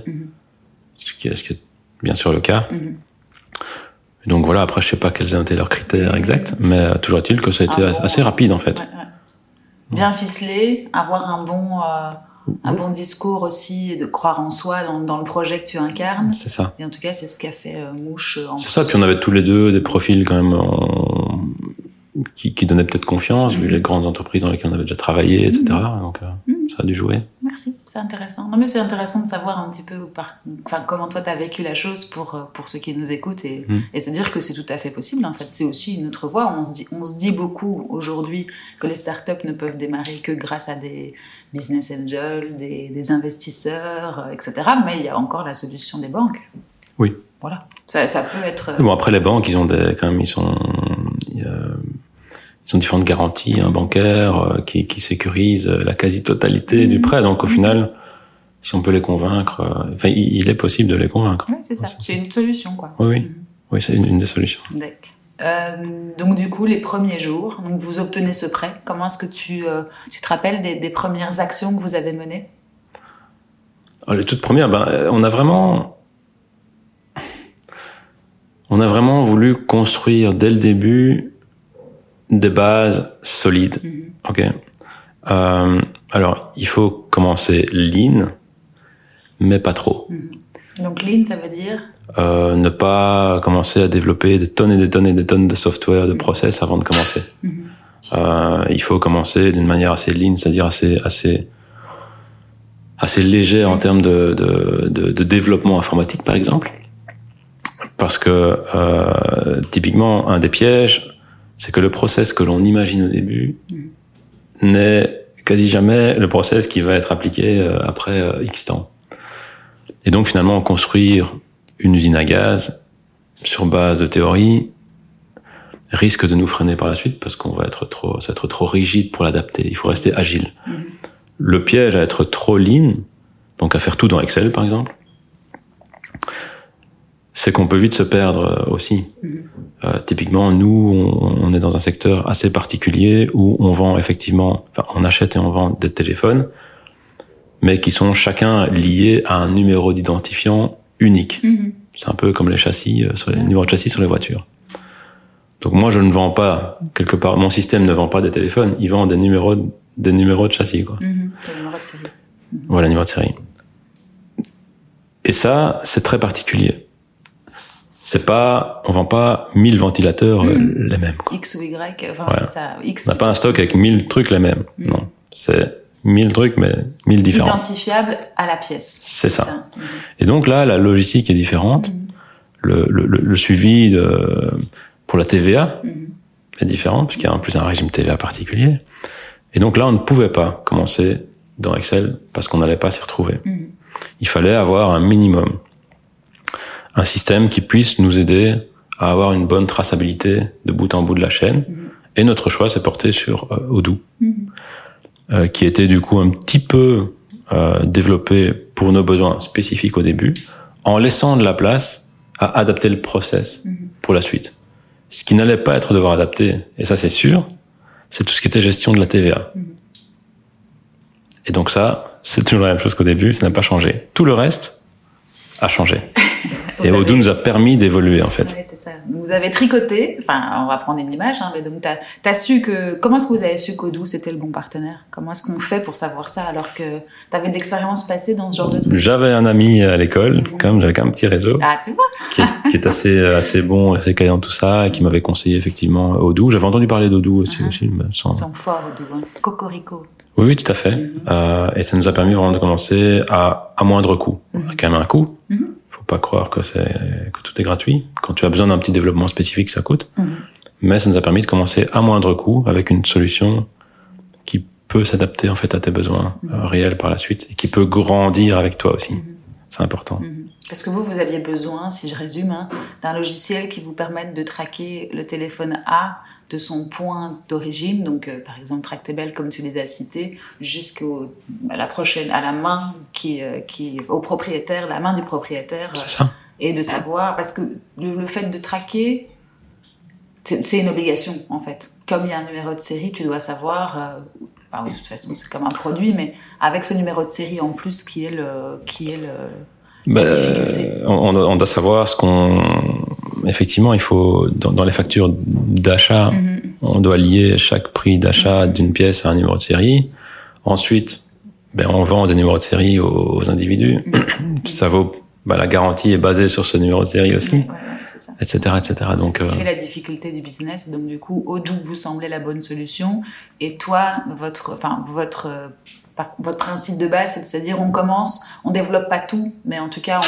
ce qui, est, ce qui est bien sûr le cas. donc voilà, après je sais pas quels étaient leurs critères exacts, mais toujours est-il que ça a été ah, assez rapide en fait. Ouais, ouais bien ficelé, avoir un bon, euh, un bon discours aussi et de croire en soi dans, dans, le projet que tu incarnes. C'est ça. Et en tout cas, c'est ce qu'a fait euh, Mouche. C'est ça. Puis on avait tous les deux des profils quand même en... qui, qui donnaient peut-être confiance, mmh. vu les grandes entreprises dans lesquelles on avait déjà travaillé, etc. Mmh. Donc euh, mmh. ça a dû jouer. Merci, c'est intéressant. Non mais c'est intéressant de savoir un petit peu par, enfin, comment toi tu as vécu la chose pour pour ceux qui nous écoutent et, et se dire que c'est tout à fait possible. En fait, c'est aussi une autre voie. On se dit, on se dit beaucoup aujourd'hui que les startups ne peuvent démarrer que grâce à des business angels, des, des investisseurs, etc. Mais il y a encore la solution des banques. Oui. Voilà. Ça, ça peut être. Bon après les banques, ils ont des, quand même, ils sont. Euh, ils ont différentes garanties hein, bancaires euh, qui, qui sécurisent la quasi-totalité mmh. du prêt. Donc au final, si on peut les convaincre, euh, enfin, il, est possible de les convaincre. Oui, c'est ça. C'est une solution, quoi. Oui, oui. Oui, c'est une, des solutions. Euh, donc du coup, les premiers jours, donc vous obtenez ce prêt. Comment est-ce que tu, euh, tu te rappelles des, des, premières actions que vous avez menées? Les toutes premières, ben, on a vraiment, on a vraiment voulu construire dès le début des bases solides. Mhm. Ok. Euh, alors, il faut commencer lean, mais pas trop. Mhm. Donc lean, ça veut dire? Euh, ne pas commencer à développer des tonnes et des tonnes et des tonnes de software, de mhm. process avant de commencer. Euh, il faut commencer d'une manière assez lean, c'est-à-dire assez assez assez léger en termes de, de, de, de, développement informatique, par exemple, parce que euh, typiquement un des pièges c'est que le process que l'on imagine au début mm. n'est quasi jamais le process qui va être appliqué euh, après euh, X temps. Et donc finalement, construire une usine à gaz sur base de théorie risque de nous freiner par la suite parce qu'on va être trop, ça va être trop rigide pour l'adapter. Il faut rester agile. Mm. Le piège à être trop lean, donc à faire tout dans Excel par exemple, c'est qu'on peut vite se perdre euh, aussi. Mm. Euh, typiquement, nous, on, est dans un secteur assez particulier où on vend effectivement, enfin, on achète et on vend des téléphones, mais qui sont chacun liés à un numéro d'identifiant unique. Mm-hmm. C'est un peu comme les châssis, euh, sur les numéros de châssis sur les voitures. Donc moi, je ne vends pas quelque part. Mon système ne vend pas des téléphones. Il vend des numéros, des numéros de châssis, quoi. Mm-hmm. numéro de série. Voilà, numéro de série. Et ça, c'est très particulier c'est pas, on vend pas 1000 ventilateurs euh, hmm. les mêmes. Quoi. X ou Y, enfin c'est ça. X on n'a pas un stock avec 1000 trucs les mêmes. Hmm. Non, c'est 1000 trucs mais 1000 différents. Identifiables à la pièce. C'est ça. Hmm. Et donc là, la logistique est différente. Le, le, le, suivi de, pour la TVA est différent puisqu'il y a en plus un régime TVA particulier. Et donc là, on ne pouvait pas commencer dans Excel parce qu'on n'allait pas s'y retrouver. Il fallait avoir un minimum un système qui puisse nous aider à avoir une bonne traçabilité de bout en bout de la chaîne. Mhm. Et notre choix s'est porté sur euh, Odoo, mhm. euh, qui était du coup un petit peu euh, développé pour nos besoins spécifiques au début, en laissant de la place à adapter le process mhm. pour la suite. Ce qui n'allait pas être devoir adapter, et ça c'est sûr, c'est tout ce qui était gestion de la TVA. Et donc ça, c'est toujours la même chose qu'au début, ça n'a pas changé. Tout le reste a changé. et Odoo nous a permis d'évoluer en fait. Oui, c'est ça. Vous avez tricoté, enfin on va prendre une image, hein, mais donc tu as, su que, comment est-ce que vous avez su qu'Odoo c'était le bon partenaire? Comment est-ce qu'on fait pour savoir ça alors que tu avais de l'expérience passée dans ce genre de truc? J'avais un ami à l'école, comme j'avais un petit réseau, ah, tu vois. qui, est, qui, est, assez, assez bon, assez calé dans tout ça, et qui m'avait conseillé effectivement Odoo. J'avais entendu parler d'Odoo aussi, uh aussi Ils sont forts Odoo, hein. Cocorico. Oui, oui, tout à fait. Mm-hmm. euh, et ça nous a permis vraiment de commencer à, à moindre coût. Mm -hmm. Quand même un coût. Mm -hmm pas croire que c'est que tout est gratuit. Quand tu as besoin d'un petit développement spécifique, ça coûte. Mhm. Mais ça nous a permis de commencer à moindre coût avec une solution qui peut s'adapter en fait à tes besoins mhm. euh, réels par la suite et qui peut grandir avec toi aussi. Mhm. C'est important. Parce que vous, vous aviez besoin, si je résume, hein, d'un logiciel qui vous permette de traquer le téléphone A de son point d'origine, donc euh, par exemple Tractable comme tu les as cités, jusqu'à la prochaine, à la main qui, euh, qui, au propriétaire, la main du propriétaire. C'est ça. Et de savoir, parce que le, fait de traquer, c'est une obligation en fait. Comme il y a un numéro de série, tu dois savoir. Euh, bah oui, de toute façon, c'est comme un produit, mais avec ce numéro de série en plus qui est le, qui est le, bah, on, on, doit savoir ce qu'on. Effectivement, il faut dans, dans les factures d'achat, mm-hmm. on doit lier chaque prix d'achat d'une pièce à un numéro de série. Ensuite, ben, on vend des numéros de série aux, individus. Mm-hmm. Ça vaut. Bah, la garantie est basée sur ce numéro de série aussi, ouais, etc., etc. Donc, ce qui fait la difficulté du business. Donc, du coup, Odoo vous semblait la bonne solution, et toi, votre, enfin, votre votre principe de base, c'est de se dire on commence, on développe pas tout, mais en tout cas,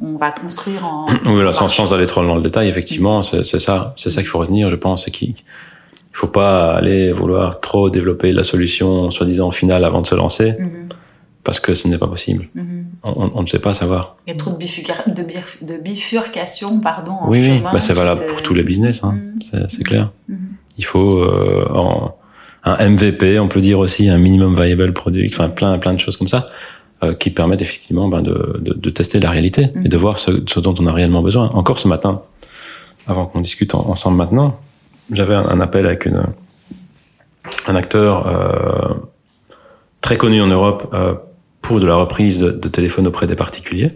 on, on va construire en. Oui, là, sans, sans, aller trop dans le détail, effectivement, c'est ça, c'est ça qu'il faut retenir, je pense, c'est qu'il faut pas aller vouloir trop développer la solution soi-disant finale avant de se lancer, mm-hmm. parce que ce n'est pas possible. Mm-hmm. on, on, ne sait pas savoir. Il y a trop de, de, bifurcation, pardon. En oui, oui, bah, c'est valable pour tous les business, hein. Mm-hmm. c'est clair. Il faut euh, en un MVP, on peut dire aussi un minimum viable product, enfin plein plein de choses comme ça. euh, qui permettent effectivement ben, de, de, de, tester la réalité Mm. et de voir ce, ce, dont on a réellement besoin. Encore ce matin, avant qu'on discute en, ensemble maintenant, j'avais un, un, appel avec une, un acteur euh, très connu en Europe euh, pour de la reprise de, de téléphone auprès des particuliers.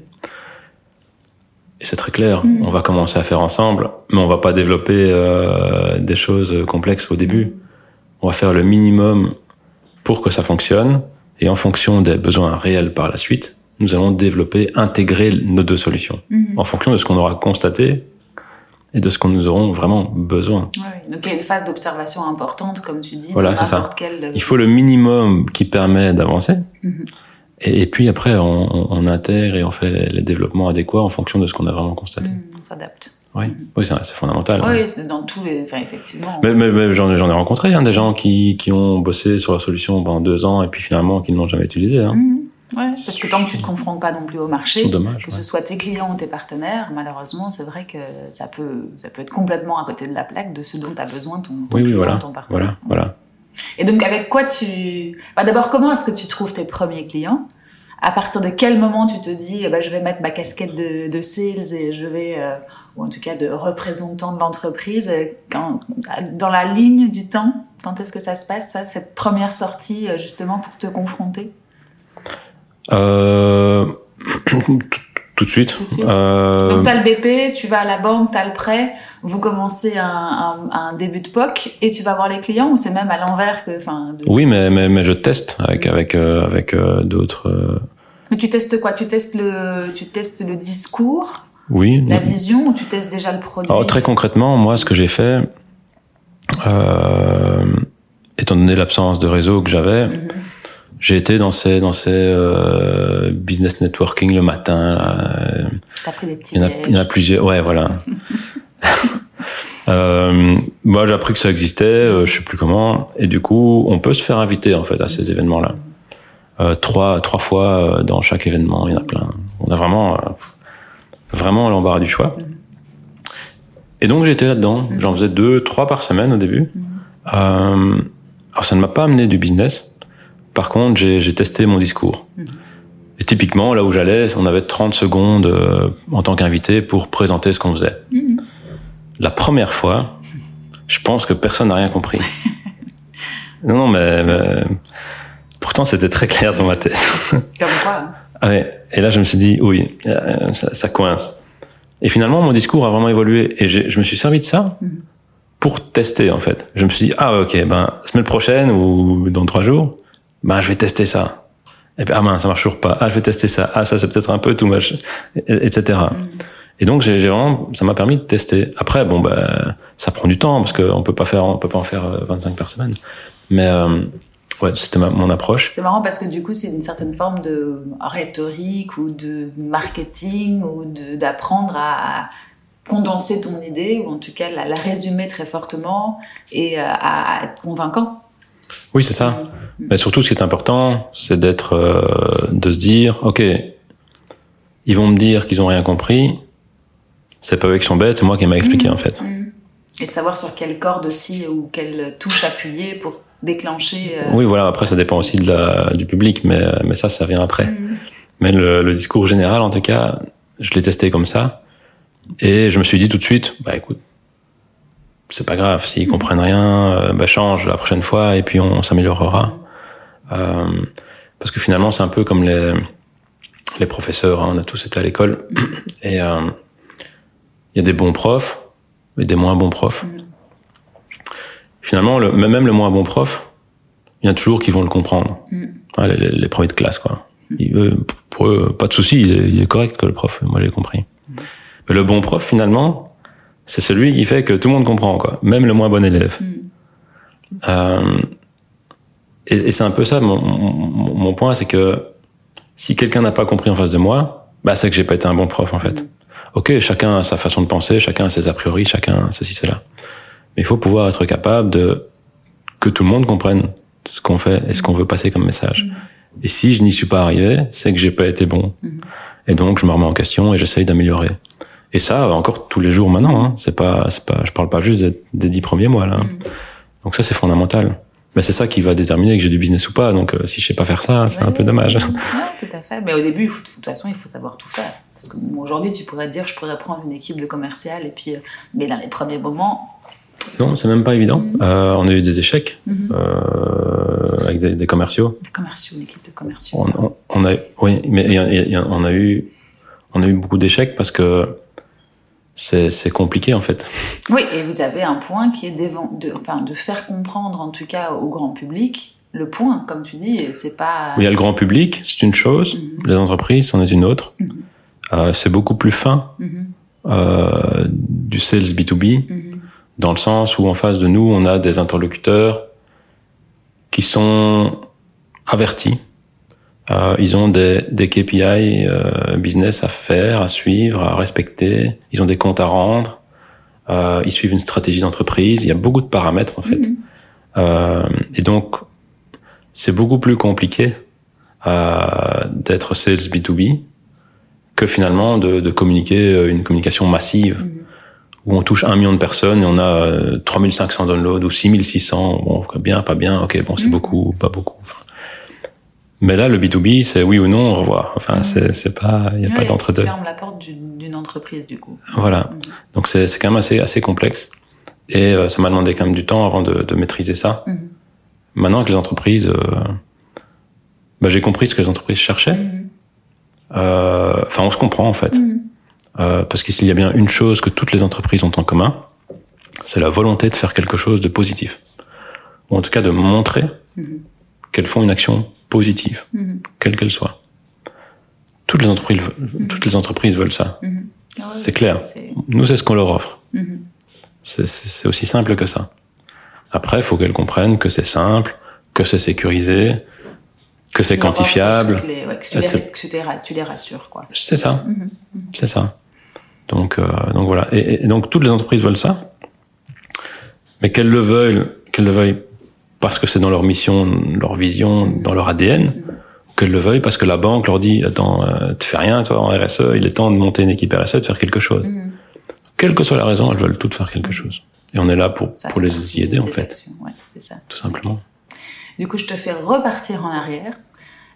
Et c'est très clair, Mm. on va commencer à faire ensemble, mais on va pas développer des choses complexes au début. On va faire le minimum pour que ça fonctionne, et en fonction des besoins réels par la suite, nous allons développer, intégrer nos deux solutions, Mhm. en fonction de ce qu'on aura constaté et de ce qu'on nous aurons vraiment besoin. Oui, donc il y a une phase d'observation importante, comme tu dis, Voilà, c'est ça. quel... Il faut le minimum qui permet d'avancer. Mhm. Et, et puis après, on, on, intègre et on fait les, développements adéquats en fonction de ce qu'on a vraiment constaté. Mhm, on s'adapte. Oui, oui c'est fondamental. hein. Oui, c'est dans tous les... Enfin, effectivement. Mais, mais, mais j'en ai, rencontré hein, des gens qui, qui ont bossé sur la solution pendant deux ans et puis finalement qui ne l'ont jamais utilisée. Hein. Ouais, parce que tant que tu te confrontes pas non plus au marché, dommage. que ouais. ce soit tes clients ou tes partenaires, malheureusement, c'est vrai que ça peut, ça peut être complètement à côté de la plaque de ce dont tu as besoin ton, ton Oui, oui, ton partenaire. Voilà, voilà. Et donc, avec quoi tu... D'abord, comment est-ce que tu trouves tes premiers clients? À partir de quel moment tu te dis, eh ben, je vais mettre ma casquette de, sales et je vais, euh, ou en tout cas de représentant de l'entreprise, euh, dans la ligne du temps, quand est-ce que ça se passe, ça, cette première sortie, euh, justement, pour te confronter? tout, de suite. Suite. Euh, Donc, tu as le BP, tu vas à la banque, tu as le prêt, vous commencez un, un, un début de POC et tu vas voir les clients ou c'est même à l'envers que. enfin, oui, mais, mais, mais je teste avec, avec, euh, avec euh, d'autres. euh, Mais tu testes quoi? Tu testes le, tu testes le discours, oui. la vision ou tu testes déjà le produit? Alors, très concrètement, moi, ce que j'ai fait, étant donné l'absence de réseau que j'avais, Mhm. J'ai été dans ces, dans ces euh, business networking le matin. T'as pris des petits. Il y, en a, il y en a plusieurs. Ouais, voilà. euh, moi, j'ai appris que ça existait, euh, je sais plus comment, et du coup, on peut se faire inviter en fait à ces événements-là. Euh, trois, trois fois euh, dans chaque événement, il y en a plein. On a vraiment, euh, vraiment l'embarras du choix. Et donc, j'étais là-dedans. J'en faisais deux, trois par semaine au début. Euh, alors, ça ne m'a pas amené du business. Par contre, j'ai testé mon discours. Et typiquement, là où j'allais, on avait 30 secondes euh, en tant qu'invité pour présenter ce qu'on faisait. Mhm. La première fois, je pense que personne n'a rien compris. non, non, mais, mais pourtant c'était très clair dans ma tête. Comme quoi hein. Ah ouais. Et là, je me suis dit, oui, euh, ça, ça coince. Et finalement, mon discours a vraiment évolué. Et je me suis servi de ça Mhm. pour tester, en fait. Je me suis dit, ah, ok, ben, semaine prochaine ou dans trois jours, ben, je vais tester ça. Et puis, ah mince, ça marche toujours pas. Ah, je vais tester ça. Ah, ça, c'est peut-être un peu too much, et- etc. Et donc, j'ai vraiment, ça m'a permis de tester. Après, bon, ben, ça prend du temps parce qu'on peut pas faire, on peut pas en faire euh, 25 par semaine. Mais, euh, ouais, c'était mon approche. C'est marrant parce que du coup, c'est une certaine forme de rhétorique ou de marketing ou d'apprendre à condenser ton idée ou en tout cas la, la résumer très fortement et euh, à être convaincant. Oui, c'est ça. Mais surtout, ce qui est important, c'est d'être, euh, de se dire, ok, ils vont me dire qu'ils ont rien compris. C'est pas eux qui sont bêtes, c'est moi qui m'a expliqué en fait. Et de savoir sur quelle corde aussi ou quelle touche appuyer pour déclencher. euh, Oui, voilà. Après, ça dépend aussi de la, du public, mais mais ça, ça vient après. Mhm. Mais le, le discours général, en tout cas, je l'ai testé comme ça, et je me suis dit tout de suite, bah écoute, c'est pas grave, s'ils comprennent rien, euh, bah change la prochaine fois, et puis on, s'améliorera. Euh, parce que finalement, c'est un peu comme les les professeurs, hein, on a tous été à l'école, et euh, il y a des bons profs et des moins bons profs. Finalement, le, même le moins bon prof, il y en a toujours qui vont le comprendre. Mm. Ah, les, les, les premiers de classe, quoi. Il- eux, pour eux, pas de souci, il, il est correct que le prof. Moi, j'ai compris. Mais le bon prof, finalement, c'est celui qui fait que tout le monde comprend, quoi. Même le moins bon élève. Euh, et et c'est un peu ça, mon, mon, mon point, c'est que si quelqu'un n'a pas compris en face de moi, bah, c'est que j'ai pas été un bon prof, en fait. Ok, chacun a sa façon de penser, chacun a ses a priori, chacun a ceci, cela. Mais il faut pouvoir être capable de que tout le monde comprenne ce qu'on fait et ce qu'on veut passer comme message. Et si je n'y suis pas arrivé, c'est que j'ai pas été bon. Et donc je me remets en question et j'essaye d'améliorer. Et ça, encore tous les jours maintenant. Hein. C'est pas, c'est pas, je parle pas juste des, des dix premiers mois là. Donc ça, c'est fondamental. ben c'est ça qui va déterminer que j'ai du business ou pas. Donc, euh, si je sais pas faire ça, c'est un peu dommage. Oui, tout à fait. Mais au début, de toute façon, il faut savoir tout faire. Parce que aujourd'hui, tu pourrais dire, je pourrais prendre une équipe de commercial, et puis, euh, mais dans les premiers moments. Non, c'est même pas évident. Mm -hmm. euh, on a eu des échecs mm -hmm. euh, avec des, des, commerciaux. Des commerciaux, une équipe de commerciaux. On, on, on a, oui, mais y a, y a, on a eu, on a eu beaucoup d'échecs parce que c'est compliqué en fait. Oui, et vous avez un point qui est de, enfin, de faire comprendre en tout cas au grand public le point, comme tu dis, c'est pas. Oui, il y a le grand public, c'est une chose, mm -hmm. les entreprises, c'en est une autre. Mm -hmm. euh, c'est beaucoup plus fin mm -hmm. euh, du sales B2B, dans le sens où en face de nous, on a des interlocuteurs qui sont avertis. Euh, ils ont des, des KPI euh, business à faire, à suivre, à respecter. Ils ont des comptes à rendre. Euh, ils suivent une stratégie d'entreprise. Il y a beaucoup de paramètres en fait. Euh, et donc, c'est beaucoup plus compliqué d'être sales B2B que finalement de, de, communiquer une communication massive -hmm. où on touche un million de personnes et on a 3500 downloads ou 6600. Bon, bien, pas bien. Ok, bon, c'est -hmm. beaucoup, pas beaucoup. Enfin, mais là, le B2B, c'est oui ou non, au revoir. Enfin, mmh. c'est pas, il n'y a oui, pas d'entre-deux. ferme la porte d'une entreprise, du coup. Voilà. Mmh. Donc, c'est quand même assez, assez complexe. Et euh, ça m'a demandé quand même du temps avant de, de maîtriser ça. Mmh. Maintenant que les entreprises, euh, bah, j'ai compris ce que les entreprises cherchaient. Euh, enfin, on se comprend, en fait. Parce qu'il y a bien une chose que toutes les entreprises ont en commun, c'est la volonté de faire quelque chose de positif. Ou en tout cas de montrer qu'elles font une action positive, -hmm. quelle qu'elle soit. Toutes les entreprises, -hmm. toutes les entreprises veulent ça. -hmm. ah ouais, c'est clair. Nous, c'est ce qu'on leur offre. C'est aussi simple que ça. Après, il faut qu'elles comprennent que c'est simple, que c'est sécurisé, que c'est quantifiable. Que, les, ouais, que, tu les, que tu, les, tu les rassures, quoi. C'est ça. C'est ça. Donc, euh, donc voilà. Et, et, donc, toutes les entreprises veulent ça. Mais qu'elles le veuillent, qu'elles le veuillent parce que c'est dans leur mission, leur vision, dans leur ADN, qu'elles le veuillent parce que la banque leur dit attends, euh, tu fais rien toi en RSE, il est temps de monter une équipe RSE, de faire quelque chose. Mmh. Quelle que soit la raison, elles veulent toutes faire quelque chose. Et on est là pour, ça, pour les y aider en fait. Ouais, c'est ça. Tout simplement. Du coup, je te fais repartir en arrière.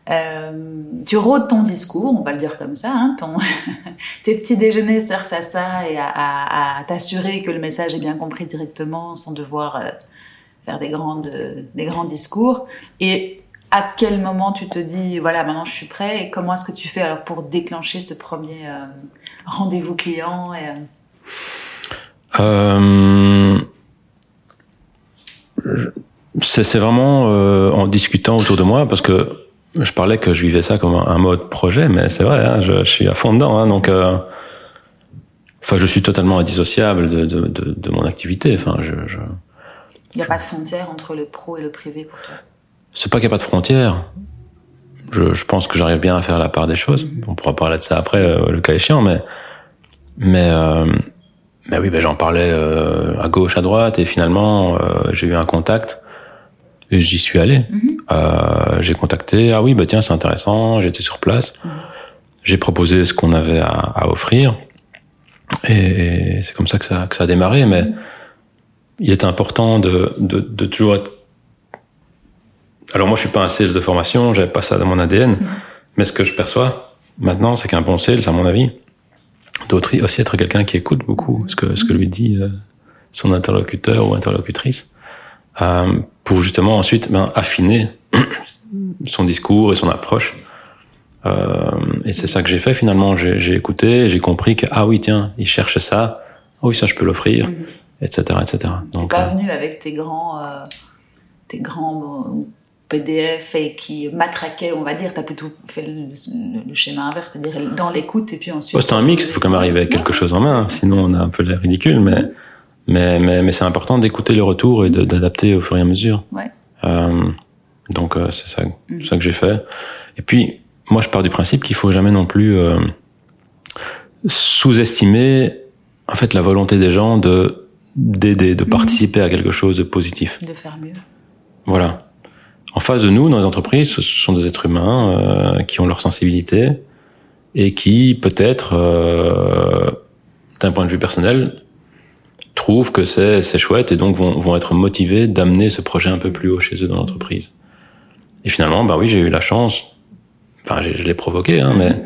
Euh, tu rôdes ton discours, on va le dire comme ça, hein, ton tes petits déjeuners servent à ça et à, à, à t'assurer que le message est bien compris directement sans devoir euh, faire des, grandes, des grands discours. Et à quel moment tu te dis, voilà, maintenant je suis prêt, et comment est-ce que tu fais alors pour déclencher ce premier euh, rendez-vous client et, euh... C'est vraiment euh, en discutant autour de moi, parce que je parlais que je vivais ça comme un, un mode projet, mais c'est vrai, hein, je, suis à fond dedans, hein, donc... Euh, Enfin, je suis totalement indissociable de, de, mon activité. Enfin. Il n'y a pas de frontière entre le pro et le privé pour toi C'est pas qu'il n'y a pas de frontière. Je, je pense que j'arrive bien à faire la part des choses. Mm -hmm. On pourra parler de ça après, euh, le cas échéant, mais mais euh, mais oui, ben j'en parlais euh, à gauche, à droite, et finalement euh, j'ai eu un contact et j'y suis allé. Mm -hmm. j'ai contacté. Ah oui, bah tiens, c'est intéressant. J'étais sur place. Mm -hmm. J'ai proposé ce qu'on avait à, à, offrir, et c'est comme ça que ça que ça a démarré, mais il est important de, de, de, toujours être. Alors moi, je suis pas un sales de formation, j'avais pas ça dans mon ADN, mmh. mais ce que je perçois maintenant, c'est qu'un bon sales, à mon avis, doit aussi être quelqu'un qui écoute beaucoup ce que ce que lui dit euh, son interlocuteur ou interlocutrice, euh, pour justement ensuite ben, affiner son discours et son approche. Euh, et c'est ça que j'ai fait finalement. J'ai écouté, j'ai compris que ah oui tiens, il cherche ça. Ah oui ça je peux l'offrir. Mmh etc., etc. Donc, pas euh... venu avec tes grands, euh, tes grands euh, PDF et qui matraquaient, on va dire. Tu as plutôt fait le, le, le schéma inverse, c'est-à-dire dans l'écoute et puis ensuite. Oh, c'est un mix. Il faut quand même arriver avec quelque chose en main, sinon on a un peu l'air ridicule. Mais mais mais, mais c'est important d'écouter le retour et d'adapter au fur et à mesure. Ouais. Euh, donc c'est ça, mm. ça que j'ai fait. Et puis moi, je pars du principe qu'il faut jamais non plus sous-estimer en fait la volonté des gens de d'aider, de participer mmh. à quelque chose de positif. De faire mieux. Voilà. En face de nous, dans les entreprises, ce sont des êtres humains euh, qui ont leur sensibilité et qui, peut-être, euh, d'un point de vue personnel, trouvent que c'est c'est chouette et donc vont vont être motivés d'amener ce projet un peu plus haut chez eux dans l'entreprise. Et finalement, bah oui, j'ai eu la chance. Enfin, je l'ai provoqué, hein, mais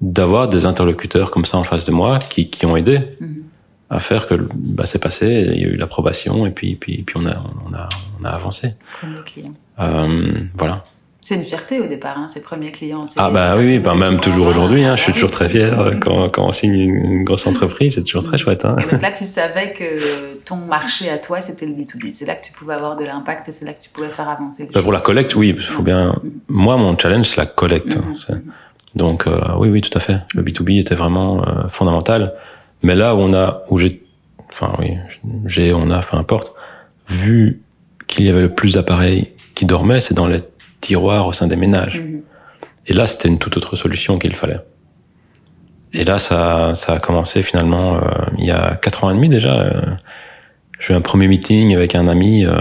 d'avoir des interlocuteurs comme ça en face de moi qui qui ont aidé. Mm-hmm à faire que bah, c'est passé, il y a eu l'approbation et puis puis puis on a on a on a avancé. Premier client. Euh, voilà. C'est une fierté au départ, hein, ces premiers clients. Ah bah oui, bah même toujours aujourd'hui, hein, je suis toujours très fier euh, quand, quand on signe une grosse entreprise, c'est toujours très chouette. Hein. Et donc là, tu savais que ton marché à toi, c'était le B2B. C'est là que tu pouvais avoir de l'impact et c'est là que tu pouvais faire avancer bah, Pour la collecte, oui, il faut bien... Moi, mon challenge, c'est la collecte. Mm-hmm. Donc euh, oui, oui, tout à fait. Le B2B était vraiment euh, fondamental. Mais là où on a, où j'ai, enfin oui, j'ai, on a, peu importe, vu qu'il y avait le plus d'appareils qui dormaient, c'est dans les tiroirs au sein des ménages. Mhm. Et là, c'était une toute autre solution qu'il fallait. Et là, ça, ça a commencé finalement euh, il y a quatre ans et demi déjà. Euh, j'ai eu un premier meeting avec un ami. Euh,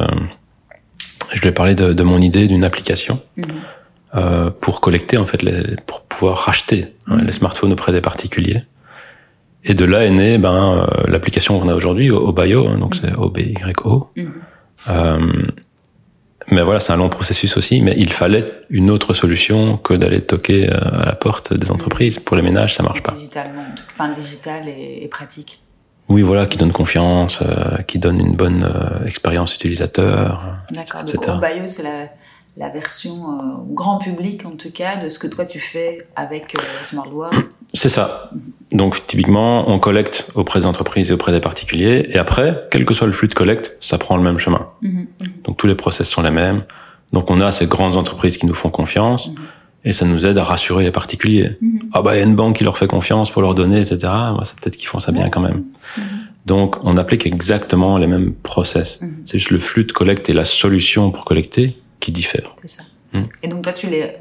je lui ai parlé de, de mon idée d'une application mhm. pour collecter en fait, les, pour pouvoir racheter hein, mhm. les smartphones auprès des particuliers. Et de là est née ben, euh, l'application qu'on a aujourd'hui, Obayo, hein, donc c'est O-B-Y-O. Mm euh, mais voilà, c'est un long processus aussi, mais il fallait une autre solution que d'aller toquer euh, à la porte des entreprises. Pour les ménages, ça marche pas. Digitalement, enfin digital et, pratique. Oui, voilà, qui donne confiance, euh, qui donne une bonne expérience utilisateur, D'accord. Donc Obayo, c'est la la version euh, grand public en tout cas de ce que toi tu fais avec euh, C'est ça. Donc typiquement, on collecte auprès des entreprises et auprès des particuliers, et après, quel que soit le flux de collecte, ça prend le même chemin. Mhm, mhm. Donc tous les process sont les mêmes. Donc on a ces grandes entreprises qui nous font confiance, et ça nous aide à rassurer les particuliers. Ah bah il y a une banque qui leur fait confiance pour leur donner, etc. Bah, c'est peut-être qu'ils font ça bien quand même. Donc on applique exactement les mêmes process. C'est juste le flux de collecte et la solution pour collecter qui diffèrent. C'est ça. Hmm. Et donc toi, tu les,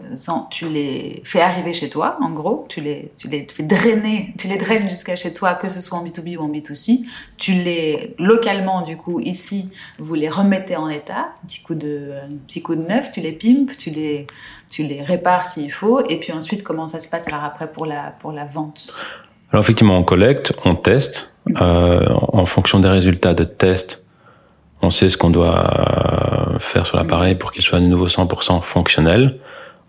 tu les fais arriver chez toi, en gros, tu les, tu les fais drainer, tu les draines jusqu'à chez toi, que ce soit en B2B ou en B2C. Tu les, localement, du coup, ici, vous les remettez en état, un petit coup de, un petit coup de neuf, tu les pimpes, tu les, tu les répares s'il faut, et puis ensuite, comment ça se passe alors après pour la, pour la vente? Alors effectivement, on collecte, on teste, euh, en fonction des résultats de test, on sait ce qu'on doit faire sur l'appareil pour qu'il soit de nouveau 100% fonctionnel.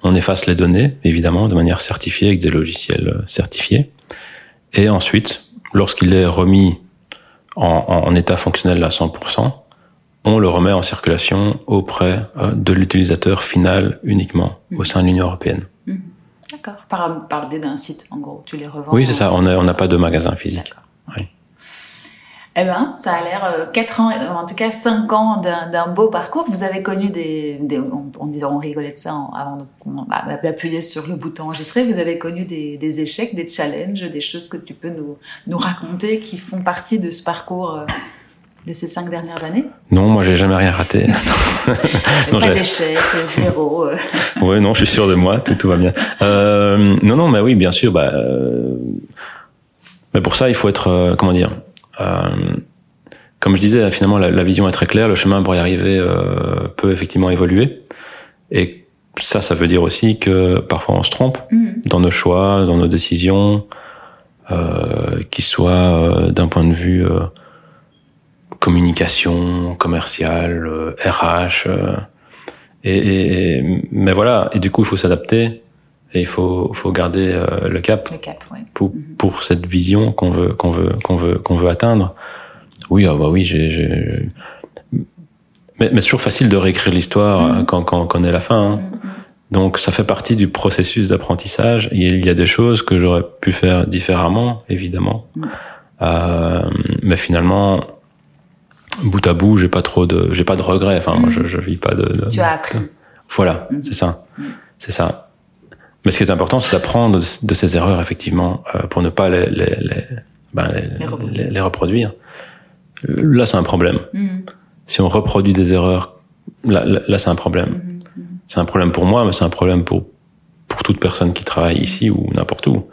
On efface les données, évidemment, de manière certifiée avec des logiciels certifiés. Et ensuite, lorsqu'il est remis en, état fonctionnel à 100%, on le remet en circulation auprès euh, de l'utilisateur final uniquement au sein de l'Union européenne. Mmh. D'accord. Par, le biais d'un site, en gros, tu les revends. Oui, c'est ça. On n'a pas de magasin physique. Oui. Eh ben, ça a l'air euh, quatre ans, en tout cas cinq ans d'un beau parcours. Vous avez connu des, on, on, rigolait de ça avant d'appuyer sur le bouton enregistrer. Vous avez connu des, échecs, des challenges, des choses que tu peux nous, nous raconter qui font partie de ce parcours euh, de ces cinq dernières années? Non, moi j'ai jamais rien raté. non, pas d'échecs, zéro. Euh. oui, non, je suis sûr de moi, tout, tout va bien. Euh, non, non, mais oui, bien sûr. Bah, mais pour ça, il faut être, comment dire euh, comme je disais, finalement, la, vision est très claire. Le chemin pour y arriver euh, peut effectivement évoluer. Et ça, ça veut dire aussi que parfois on se trompe mm. dans nos choix, dans nos décisions, euh, qui soient euh, d'un point de vue euh, communication, commercial, RH. Et, et, mais voilà. Et du coup, il faut s'adapter et il faut, faut garder euh, le cap, le cap oui. pour, mhm. pour cette vision qu'on veut, qu'on veut, qu'on veut, qu'on veut atteindre. Oui, ah bah oui, j'ai, mais, mais c'est toujours facile de réécrire l'histoire mhm. quand, quand, quand on est la fin. Hein. Mhm. Donc ça fait partie du processus d'apprentissage. Il y a des choses que j'aurais pu faire différemment, évidemment. Euh, mais finalement, bout à bout, j'ai pas trop de, j'ai pas de regrets. Enfin, moi, je, je vis pas de. de tu as appris. voilà, c'est ça, c'est ça. Mais ce qui est important, c'est d'apprendre de ces erreurs, effectivement, euh, pour ne pas les, les, les, ben les, les reproduire. Là, c'est un problème. Mm-hmm. Si on reproduit des erreurs, là, là, c'est un problème. Mm-hmm. Mm-hmm. C'est un problème pour moi, mais c'est un problème pour, pour toute personne qui travaille ici ou n'importe où.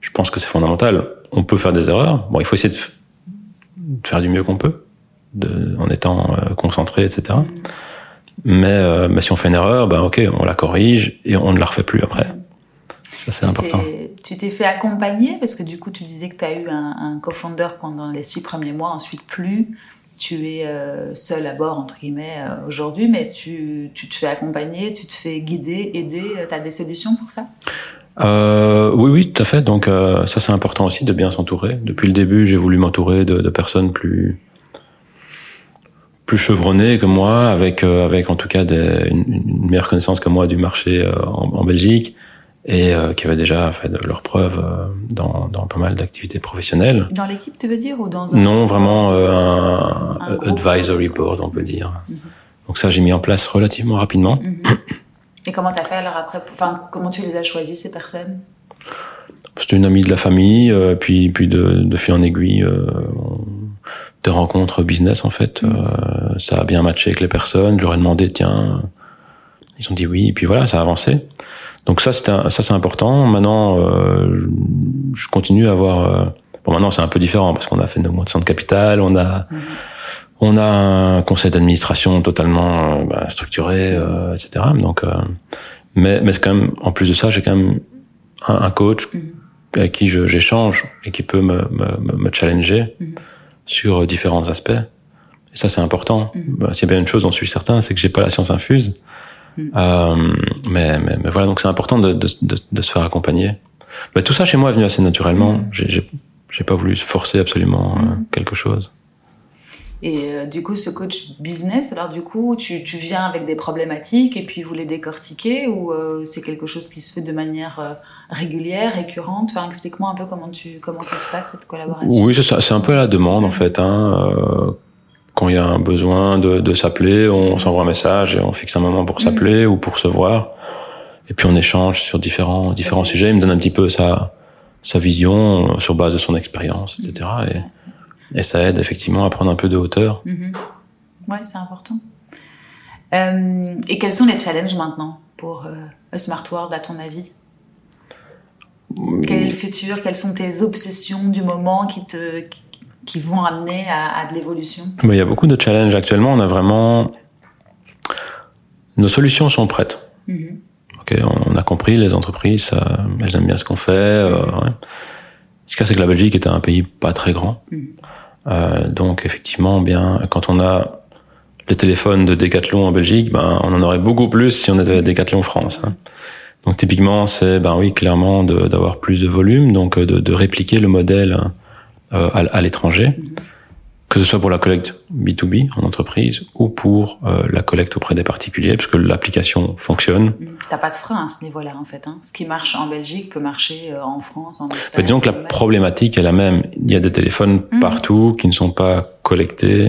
Je pense que c'est fondamental. On peut faire des erreurs. Bon, il faut essayer de, de faire du mieux qu'on peut, de, en étant euh, concentré, etc. Mais, euh, mais si on fait une erreur, ben ok, on la corrige et on ne la refait plus après. Ça, c'est important. tu t'es fait accompagner parce que du coup, tu disais que tu as eu un, un co-founder pendant les six premiers mois, ensuite plus. Tu es euh, seul à bord, entre guillemets, euh, aujourd'hui, mais tu, tu, te fais accompagner, tu te fais guider, aider. Tu as des solutions pour ça? Euh, Oui, oui, tout à fait. Donc, euh, ça, c'est important aussi de bien s'entourer. Depuis le début, j'ai voulu m'entourer de, de, personnes plus plus chevronnées que moi, avec avec en tout cas des, une, une, meilleure connaissance que moi du marché en, en Belgique et euh, qui avaient déjà fait de leurs preuves euh, dans, dans, pas mal d'activités professionnelles. Dans l'équipe, tu veux dire ou dans un Non, vraiment euh, un, un advisory board, on peut dire. Mm -hmm. Donc ça, j'ai mis en place relativement rapidement. Mm -hmm. Et comment tu as fait alors après Enfin, comment tu les as choisis ces personnes? C'était une amie de la famille, euh, puis puis de, de fil en aiguille, euh, des rencontres business en fait. Mm -hmm. ça a bien matché avec les personnes. Je leur ai demandé, tiens, ils ont dit oui, et puis voilà, ça a avancé. Donc ça, c'est ça, c'est important. Maintenant, euh, je continue à avoir. Euh... Bon, maintenant, c'est un peu différent parce qu'on a fait une augmentation de capital, on a, mmh. on a un conseil d'administration totalement bah, structuré, euh, etc. Donc, euh, mais, mais quand même, en plus de ça, j'ai quand même un, un coach mmh. avec qui j'échange et qui peut me, me, me challenger mmh. sur différents aspects. Et ça, c'est important. Bah, S'il y a bien une chose dont je suis certain, c'est que j'ai pas la science infuse. Mm. Euh, mais, mais, mais, voilà, donc c'est important de, de, de, de, se faire accompagner. Mais tout ça chez moi est venu assez naturellement. Mm. J'ai pas voulu forcer absolument mm. euh, quelque chose. Et euh, du coup, ce coach business, alors du coup, tu, tu, viens avec des problématiques et puis vous les décortiquez ou euh, c'est quelque chose qui se fait de manière euh, régulière, récurrente? Enfin, explique-moi un peu comment, tu, comment ça se passe cette collaboration. Oui, c'est un peu à la demande en fait. Hein quand il y a un besoin de, de s'appeler, on s'envoie un message et on fixe un moment pour s'appeler mmh. ou pour se voir. Et puis on échange sur différents différents sujets. Il me donne un petit peu sa sa vision sur base de son expérience, etc. Et, et ça aide effectivement à prendre un peu de hauteur. Mmh. Ouais, c'est important. Euh, et quels sont les challenges maintenant pour euh, A Smart World à ton avis? Quel est le futur? Quelles sont tes obsessions du moment qui te qui qui vont amener à, à de l'évolution Il y a beaucoup de challenges actuellement. On a vraiment... Nos solutions sont prêtes. Mm -hmm. okay, on a compris, les entreprises, elles aiment bien ce qu'on fait. Euh, ouais. Ce cas, c'est que la Belgique est un pays pas très grand. Mm euh, donc, effectivement, bien, quand on a les téléphones de Decathlon en Belgique, ben, on en aurait beaucoup plus si on était à Decathlon France. Hein. Donc, typiquement, c'est, ben oui, clairement, d'avoir plus de volume, donc de, de répliquer le modèle hein, euh, à, à l'étranger, que ce soit pour la collecte B2B en entreprise ou pour euh, la collecte auprès des particuliers, parce que l'application fonctionne. Mm -hmm. T'as pas de frein à ce niveau-là, en fait. Hein. Ce qui marche en Belgique peut marcher euh, en France, en Espagne. Mais disons que la problématique est la même. Il y a des téléphones mm -hmm. partout qui ne sont pas collectés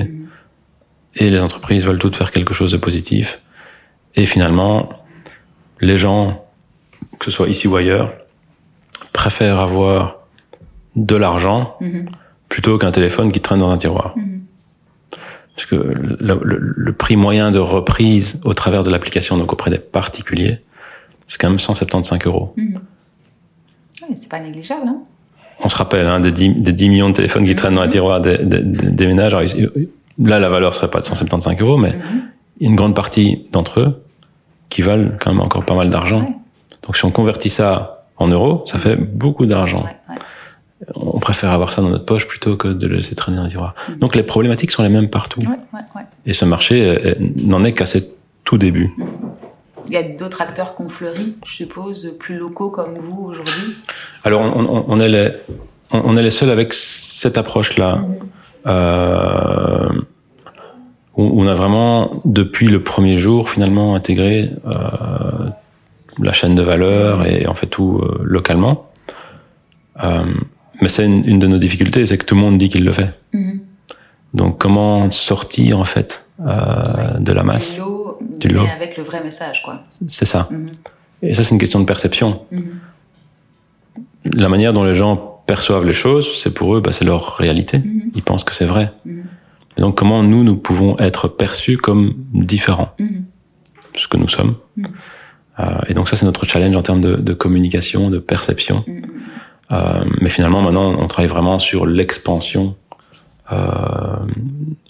et les entreprises veulent toutes faire quelque chose de positif. Et finalement, les gens, que ce soit ici ou ailleurs, préfèrent avoir de l'argent -hmm. plutôt qu'un téléphone qui traîne dans un tiroir. -hmm. Parce que le, le, le, prix moyen de reprise au travers de l'application, donc auprès des particuliers, c'est quand même 175 euros. Oui, c'est pas négligeable. Hein On se rappelle hein, des, 10, des 10 millions de téléphones qui traînent dans un tiroir des, des, des ménages. Alors, là, la valeur serait pas de 175 euros, mais il y a une grande partie d'entre eux qui valent quand même encore pas mal d'argent. Ouais. Donc si on convertit ça en euros, ça fait beaucoup d'argent. Ouais, ouais on préfère avoir ça dans notre poche plutôt que de le laisser traîner dans un tiroir. Mmh. Donc les problématiques sont les mêmes partout. Ouais, ouais, ouais. Et ce marché n'en est qu'à ses tout débuts. Mmh. Il y a d'autres acteurs qui ont fleuri, je suppose, plus locaux comme vous aujourd'hui Alors on, on, on, est les, on, est les seuls avec cette approche-là. Mmh. Euh, où on a vraiment, depuis le premier jour, finalement intégré euh, la chaîne de valeur et en fait tout euh, localement. Euh, mais c'est une, une, de nos difficultés, c'est que tout le monde dit qu'il le fait. Mm -hmm. Donc comment sortir en fait euh, ouais. de la masse du lot, du lot. avec le vrai message, quoi. C'est ça. Mm -hmm. Et ça, c'est une question de perception. Mm -hmm. La manière dont les gens perçoivent les choses, c'est pour eux, bah, c'est leur réalité. Ils pensent que c'est vrai. Et donc comment nous, nous pouvons être perçus comme différents, ce que nous sommes. Euh, et donc ça, c'est notre challenge en termes de, de communication, de perception. Euh, mais finalement, maintenant, on travaille vraiment sur l'expansion euh,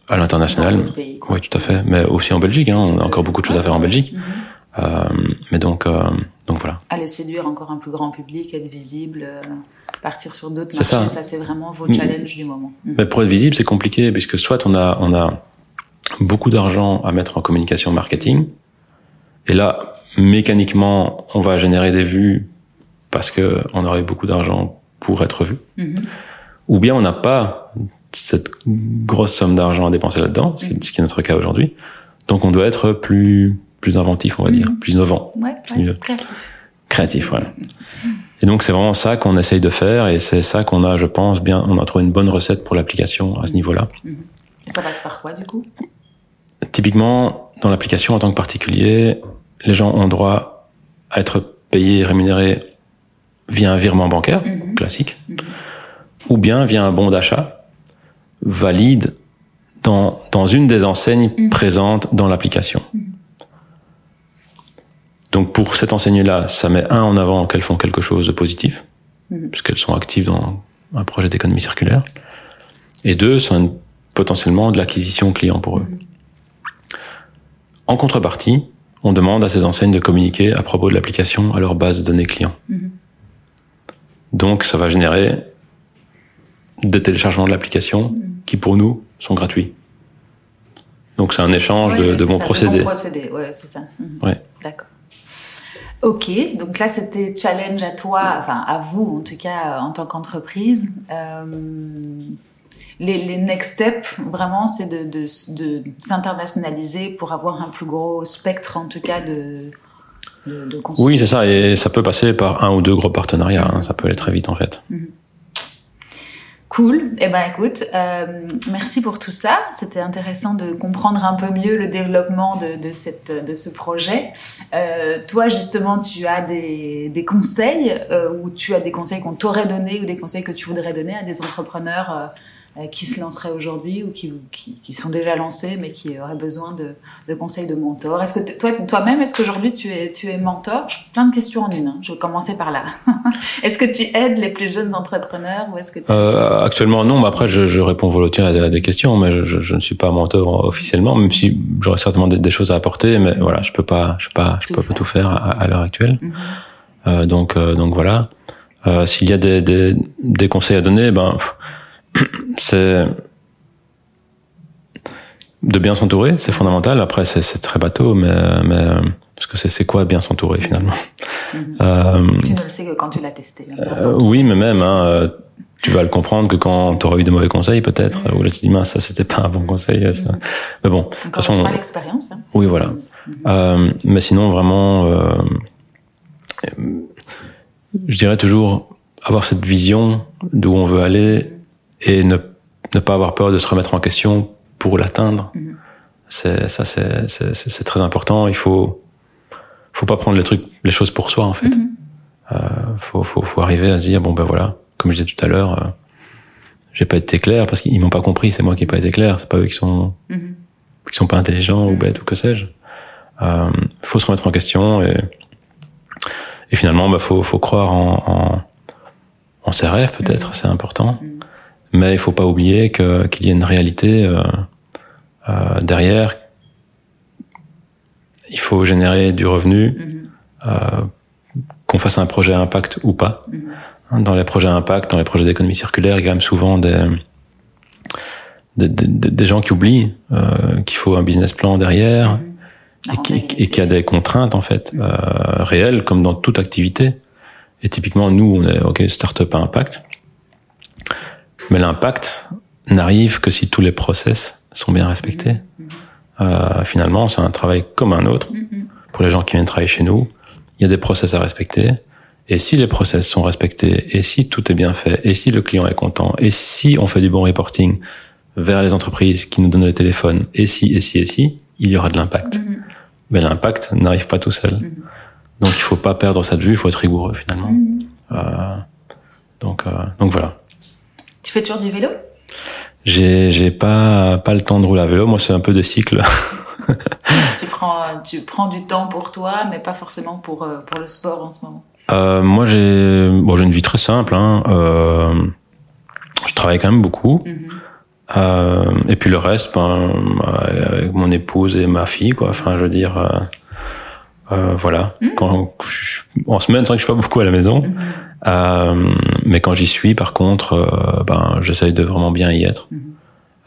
à l'international. Oui, tout à fait. Mais aussi en Belgique. Hein, on a encore beaucoup de choses à faire en Belgique. Mm -hmm. euh, mais donc, euh, donc voilà. Aller séduire encore un plus grand public, être visible, euh, partir sur d'autres marchés, ça. ça, c'est vraiment vos Mm. challenges du moment. Mm. Mais pour être visible, c'est compliqué puisque soit on a, on a beaucoup d'argent à mettre en communication marketing, et là, mécaniquement, on va générer des vues parce que on aurait beaucoup d'argent pour être vu. Mhm. Ou bien on n'a pas cette grosse somme d'argent à dépenser là-dedans, ce qui est- ce qui est notre cas aujourd'hui. Donc on doit être plus, plus inventif, on va Mhm. dire, plus innovant, Ouais, C'est ouais, mieux. créatif. créatif, voilà. Et donc c'est vraiment ça qu'on essaye de faire et c'est ça qu'on a, je pense, bien, on a trouvé une bonne recette pour l'application à ce niveau-là. Ça passe par quoi, du coup? Typiquement, dans l'application en tant que particulier, les gens ont droit à être payés, rémunérés via un virement bancaire Mhm. classique, Mhm. ou bien via un bon d'achat valide dans, dans une des enseignes Mhm. présentes dans l'application. Donc pour cette enseigne-là, ça met un en avant qu'elles font quelque chose de positif, puisqu'elles sont actives dans un projet d'économie circulaire, et deux, c'est potentiellement de l'acquisition client pour eux. En contrepartie, on demande à ces enseignes de communiquer à propos de l'application à leur base de données clients. Donc ça va générer des téléchargements de l'application Mhm. qui pour nous sont gratuits. Donc c'est un échange Oui, de, oui, de bons ça, procédés. De bons procédés, ouais, c'est ça. Ouais. D'accord. Ok, donc là c'était challenge à toi, enfin à vous en tout cas en tant qu'entreprise. Euh, les, les next steps, vraiment, c'est de s'internationaliser pour avoir un plus gros spectre en tout cas de, de, de consommateurs. Oui, c'est ça, et ça peut passer par un ou deux gros partenariats, hein, ça peut aller très vite en fait. Cool. Eh ben, écoute, euh, merci pour tout ça. C'était intéressant de comprendre un peu mieux le développement de, de, cette, de ce projet. Euh, toi, justement, tu as des, des conseils euh, ou tu as des conseils qu'on t'aurait donnés ou des conseils que tu voudrais donner à des entrepreneurs qui se lanceraient aujourd'hui ou qui, qui, qui, sont déjà lancés mais qui auraient besoin de, de conseils de mentor. Est-ce que toi, toi-même, est-ce qu'aujourd'hui tu es, tu es mentor? Plein de questions en une. Hein. Je vais commencer par là. est-ce que tu aides les plus jeunes entrepreneurs ou est-ce que euh, actuellement non, mais après je, je réponds volontiers à des, à des questions, mais je, je, je, ne suis pas mentor officiellement, même si j'aurais certainement des, des, choses à apporter, mais voilà, je peux pas, je peux pas, je peux pas tout faire à, à l'heure actuelle. Mhm. Euh, donc donc voilà. Euh, S'il y a des, des, des conseils à donner, ben c'est de bien s'entourer, c'est fondamental. Après, c'est très bateau, mais, mais parce que c'est quoi bien s'entourer finalement -hmm. euh, Tu ne le sais que quand tu l'as testé. Euh, oui, mais même, hein, tu vas le comprendre que quand tu auras eu des mauvais conseils, peut-être, -hmm. ou là tu dis mince, ça c'était pas un bon conseil. -hmm. Mais bon, de toute façon, l'expérience. Hein. Oui, voilà. Euh, mais sinon, vraiment, euh, je dirais toujours avoir cette vision d'où on veut aller et ne, ne pas avoir peur de se remettre en question pour l'atteindre. -hmm. C'est ça, c'est très important. Il faut, faut pas prendre les trucs, les choses pour soi en fait. -hmm. euh, faut, faut, faut arriver à se dire bon ben voilà, comme je disais tout à l'heure, euh, j'ai pas été clair parce qu'ils m'ont pas compris. C'est moi qui ai pas été clair. C'est pas eux qui sont, -hmm. qui sont pas intelligents ou bêtes ou que sais-je. Euh, faut se remettre en question et, et finalement, bah faut, faut croire en, en, en ses rêves peut-être. C'est important mais il faut pas oublier qu'il y a une réalité euh, euh, derrière. Il faut générer du revenu, -hmm. euh, qu'on fasse un projet à impact ou pas. Mm -hmm. Dans les projets à impact, dans les projets d'économie circulaire, il y a quand même souvent des des, des, des gens qui oublient qu'il faut un business plan derrière mm -hmm. et, qui, et qu'il y a des contraintes en fait euh, réelles comme dans toute activité. Et typiquement, nous, on est ok start-up à impact. Mais l'impact n'arrive que si tous les process sont bien respectés. Mm -hmm. euh, finalement, c'est un travail comme un autre. Mm -hmm. Pour les gens qui viennent travailler chez nous, il y a des process à respecter. Et si les process sont respectés, et si tout est bien fait, et si le client est content, et si on fait du bon reporting vers les entreprises qui nous donnent le téléphone, et si, et si, et si, il y aura de l'impact. Mm -hmm. Mais l'impact n'arrive pas tout seul. Donc il faut pas perdre ça de vue, il faut être rigoureux finalement. Euh, donc, euh, donc voilà. Tu fais toujours du vélo? J'ai j'ai pas pas le temps de rouler à vélo. Moi, c'est un peu de cycle. tu prends tu prends du temps pour toi, mais pas forcément pour pour le sport en ce moment. Euh, moi, j'ai bon, j'ai une vie très simple. Hein. Euh, je travaille quand même beaucoup. Mm -hmm. euh, et puis le reste, ben, avec mon épouse et ma fille, quoi. Enfin, je veux dire, euh, voilà. Mm -hmm. Quand en semaine, c'est vrai que je suis pas beaucoup à la maison. Mhm. Euh, mais quand j'y suis, par contre, euh, ben, j'essaye de vraiment bien y être.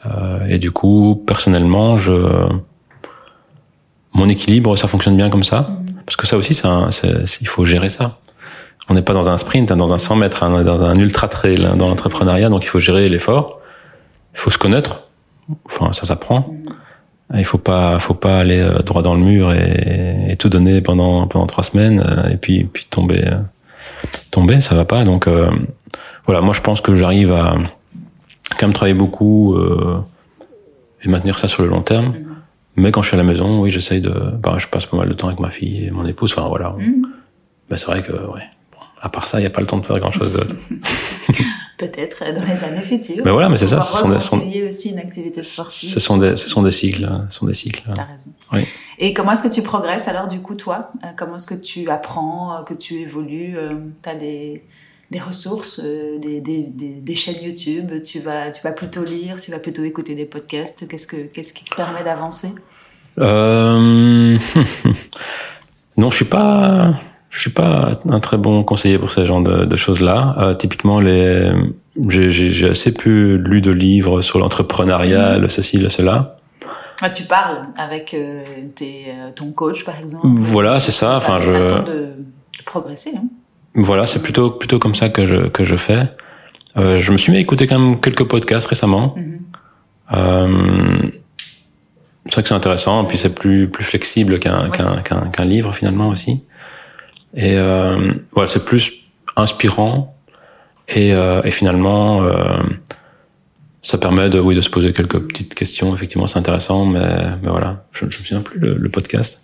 Euh, et du coup, personnellement, je, mon équilibre, ça fonctionne bien comme ça. Parce que ça aussi, c'est- il faut gérer ça. On n'est pas dans un sprint, hein, dans un 100 mètres, hein, on est dans un ultra trail hein, dans l'entrepreneuriat, donc il faut gérer l'effort. Il faut se connaître. Enfin, ça s'apprend. Il faut pas, faut pas aller euh, droit dans le mur et, et tout donner pendant pendant trois semaines euh, et puis puis tomber, euh, tomber, ça va pas. Donc euh, voilà, moi je pense que j'arrive à quand même travailler beaucoup euh, et maintenir ça sur le long terme. Mhm. Mais quand je suis à la maison, oui, j'essaye de, bah, je passe pas mal de temps avec ma fille et mon épouse. Enfin voilà, Mhm. bah, c'est vrai que ouais. Bon, à part ça, il y a pas le temps de faire grand chose d'autre. Peut-être euh, dans les années futures. Mais voilà, mais c'est ça, ce sont des- sont- reconcilier aussi une activité sportive. Ce sont des, ce sont des cycles, hein, ce sont des cycles. T'as raison. Oui. Et comment est-ce que tu progresses alors du coup toi? Euh, Comment est-ce que tu apprends, euh, que tu évolues Tu as des, des ressources, des, des, des, des chaînes YouTube tu vas, tu vas plutôt lire, tu vas plutôt écouter des podcasts Qu'est-ce, que, qu'est-ce qui te permet d'avancer? Euh... non, je suis pas, je suis pas un très bon conseiller pour ce genre de, de choses-là. Euh, typiquement, les, j'ai, assez peu lu de livres sur l'entrepreneuriat, le ceci, le cela. Ah, Tu parles avec euh, tes, euh, ton coach par exemple? Voilà, c'est ça. Enfin, je, façons de, de progresser. Hein voilà, c'est plutôt, plutôt comme ça que je, que je fais. Euh, je me suis mis à écouter quand même quelques podcasts récemment. Mhm. Euh, c'est vrai que c'est intéressant, et puis c'est plus plus flexible qu'un Ouais. qu'un livre finalement aussi. Et euh, voilà, c'est plus inspirant et, euh, et finalement euh, ça permet de oui de se poser quelques petites questions. Effectivement, c'est intéressant, mais mais voilà, je, je me souviens plus le, le podcast.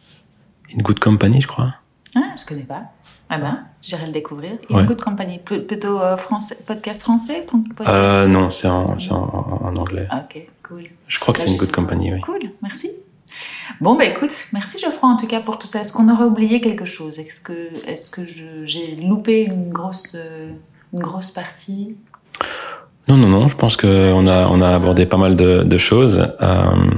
In Good Company, je crois. Ah, je connais pas. Ah ben, j'irai le découvrir. In Ouais. Good Company, Pl- plutôt euh, français, podcast français podcast... Euh, non, c'est en c'est en, en anglais. Ok, cool. Je crois que c'est In Good Company, oui. Cool, merci. Bon, bah écoute, merci Geoffroy en tout cas pour tout ça. Est-ce qu'on aurait oublié quelque chose? Est-ce que, est que j'ai loupé une grosse, euh, une grosse partie? Non, non, non. Je pense que on a on a abordé pas mal de, de choses. Euh,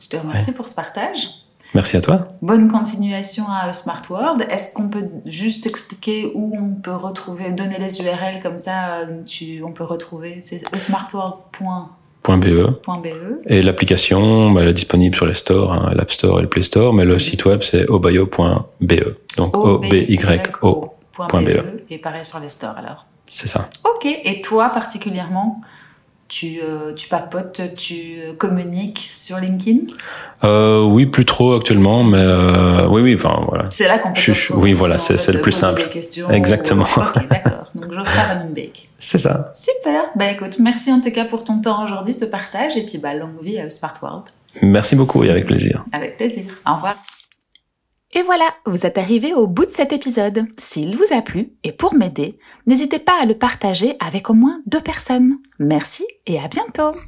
Je te remercie pour ce partage. merci à toi. Bonne continuation à Smart World. Est-ce qu'on peut juste expliquer où on peut retrouver, donner les URL comme ça, euh, tu, on peut retrouver? C'est smartworld.be. .be Et l'application, bah, elle est disponible sur les stores, hein, l'App Store et le Play Store, mais le site web c'est obayo.be. Donc O-B-Y-O. .be et pareil sur les stores alors. C'est ça. Ok, et toi particulièrement, tu, euh, tu papotes, tu communiques sur LinkedIn? Euh, oui, plus trop actuellement, mais euh, oui, oui, enfin voilà. C'est là qu'on peut Je- je- oui, voilà, c'est- le plus simple. des questions, Exactement. ou- Ok, d'accord. Donc Geoffroy Vanenbeek. C'est ça. Super. Bah écoute, merci en tout cas pour ton temps aujourd'hui, ce partage, et puis bah longue vie à Smart World. Merci beaucoup et avec plaisir. Avec plaisir. Au revoir. Et voilà, vous êtes arrivé au bout de cet épisode. S'il vous a plu, et pour m'aider, n'hésitez pas à le partager avec au moins deux personnes. Merci et à bientôt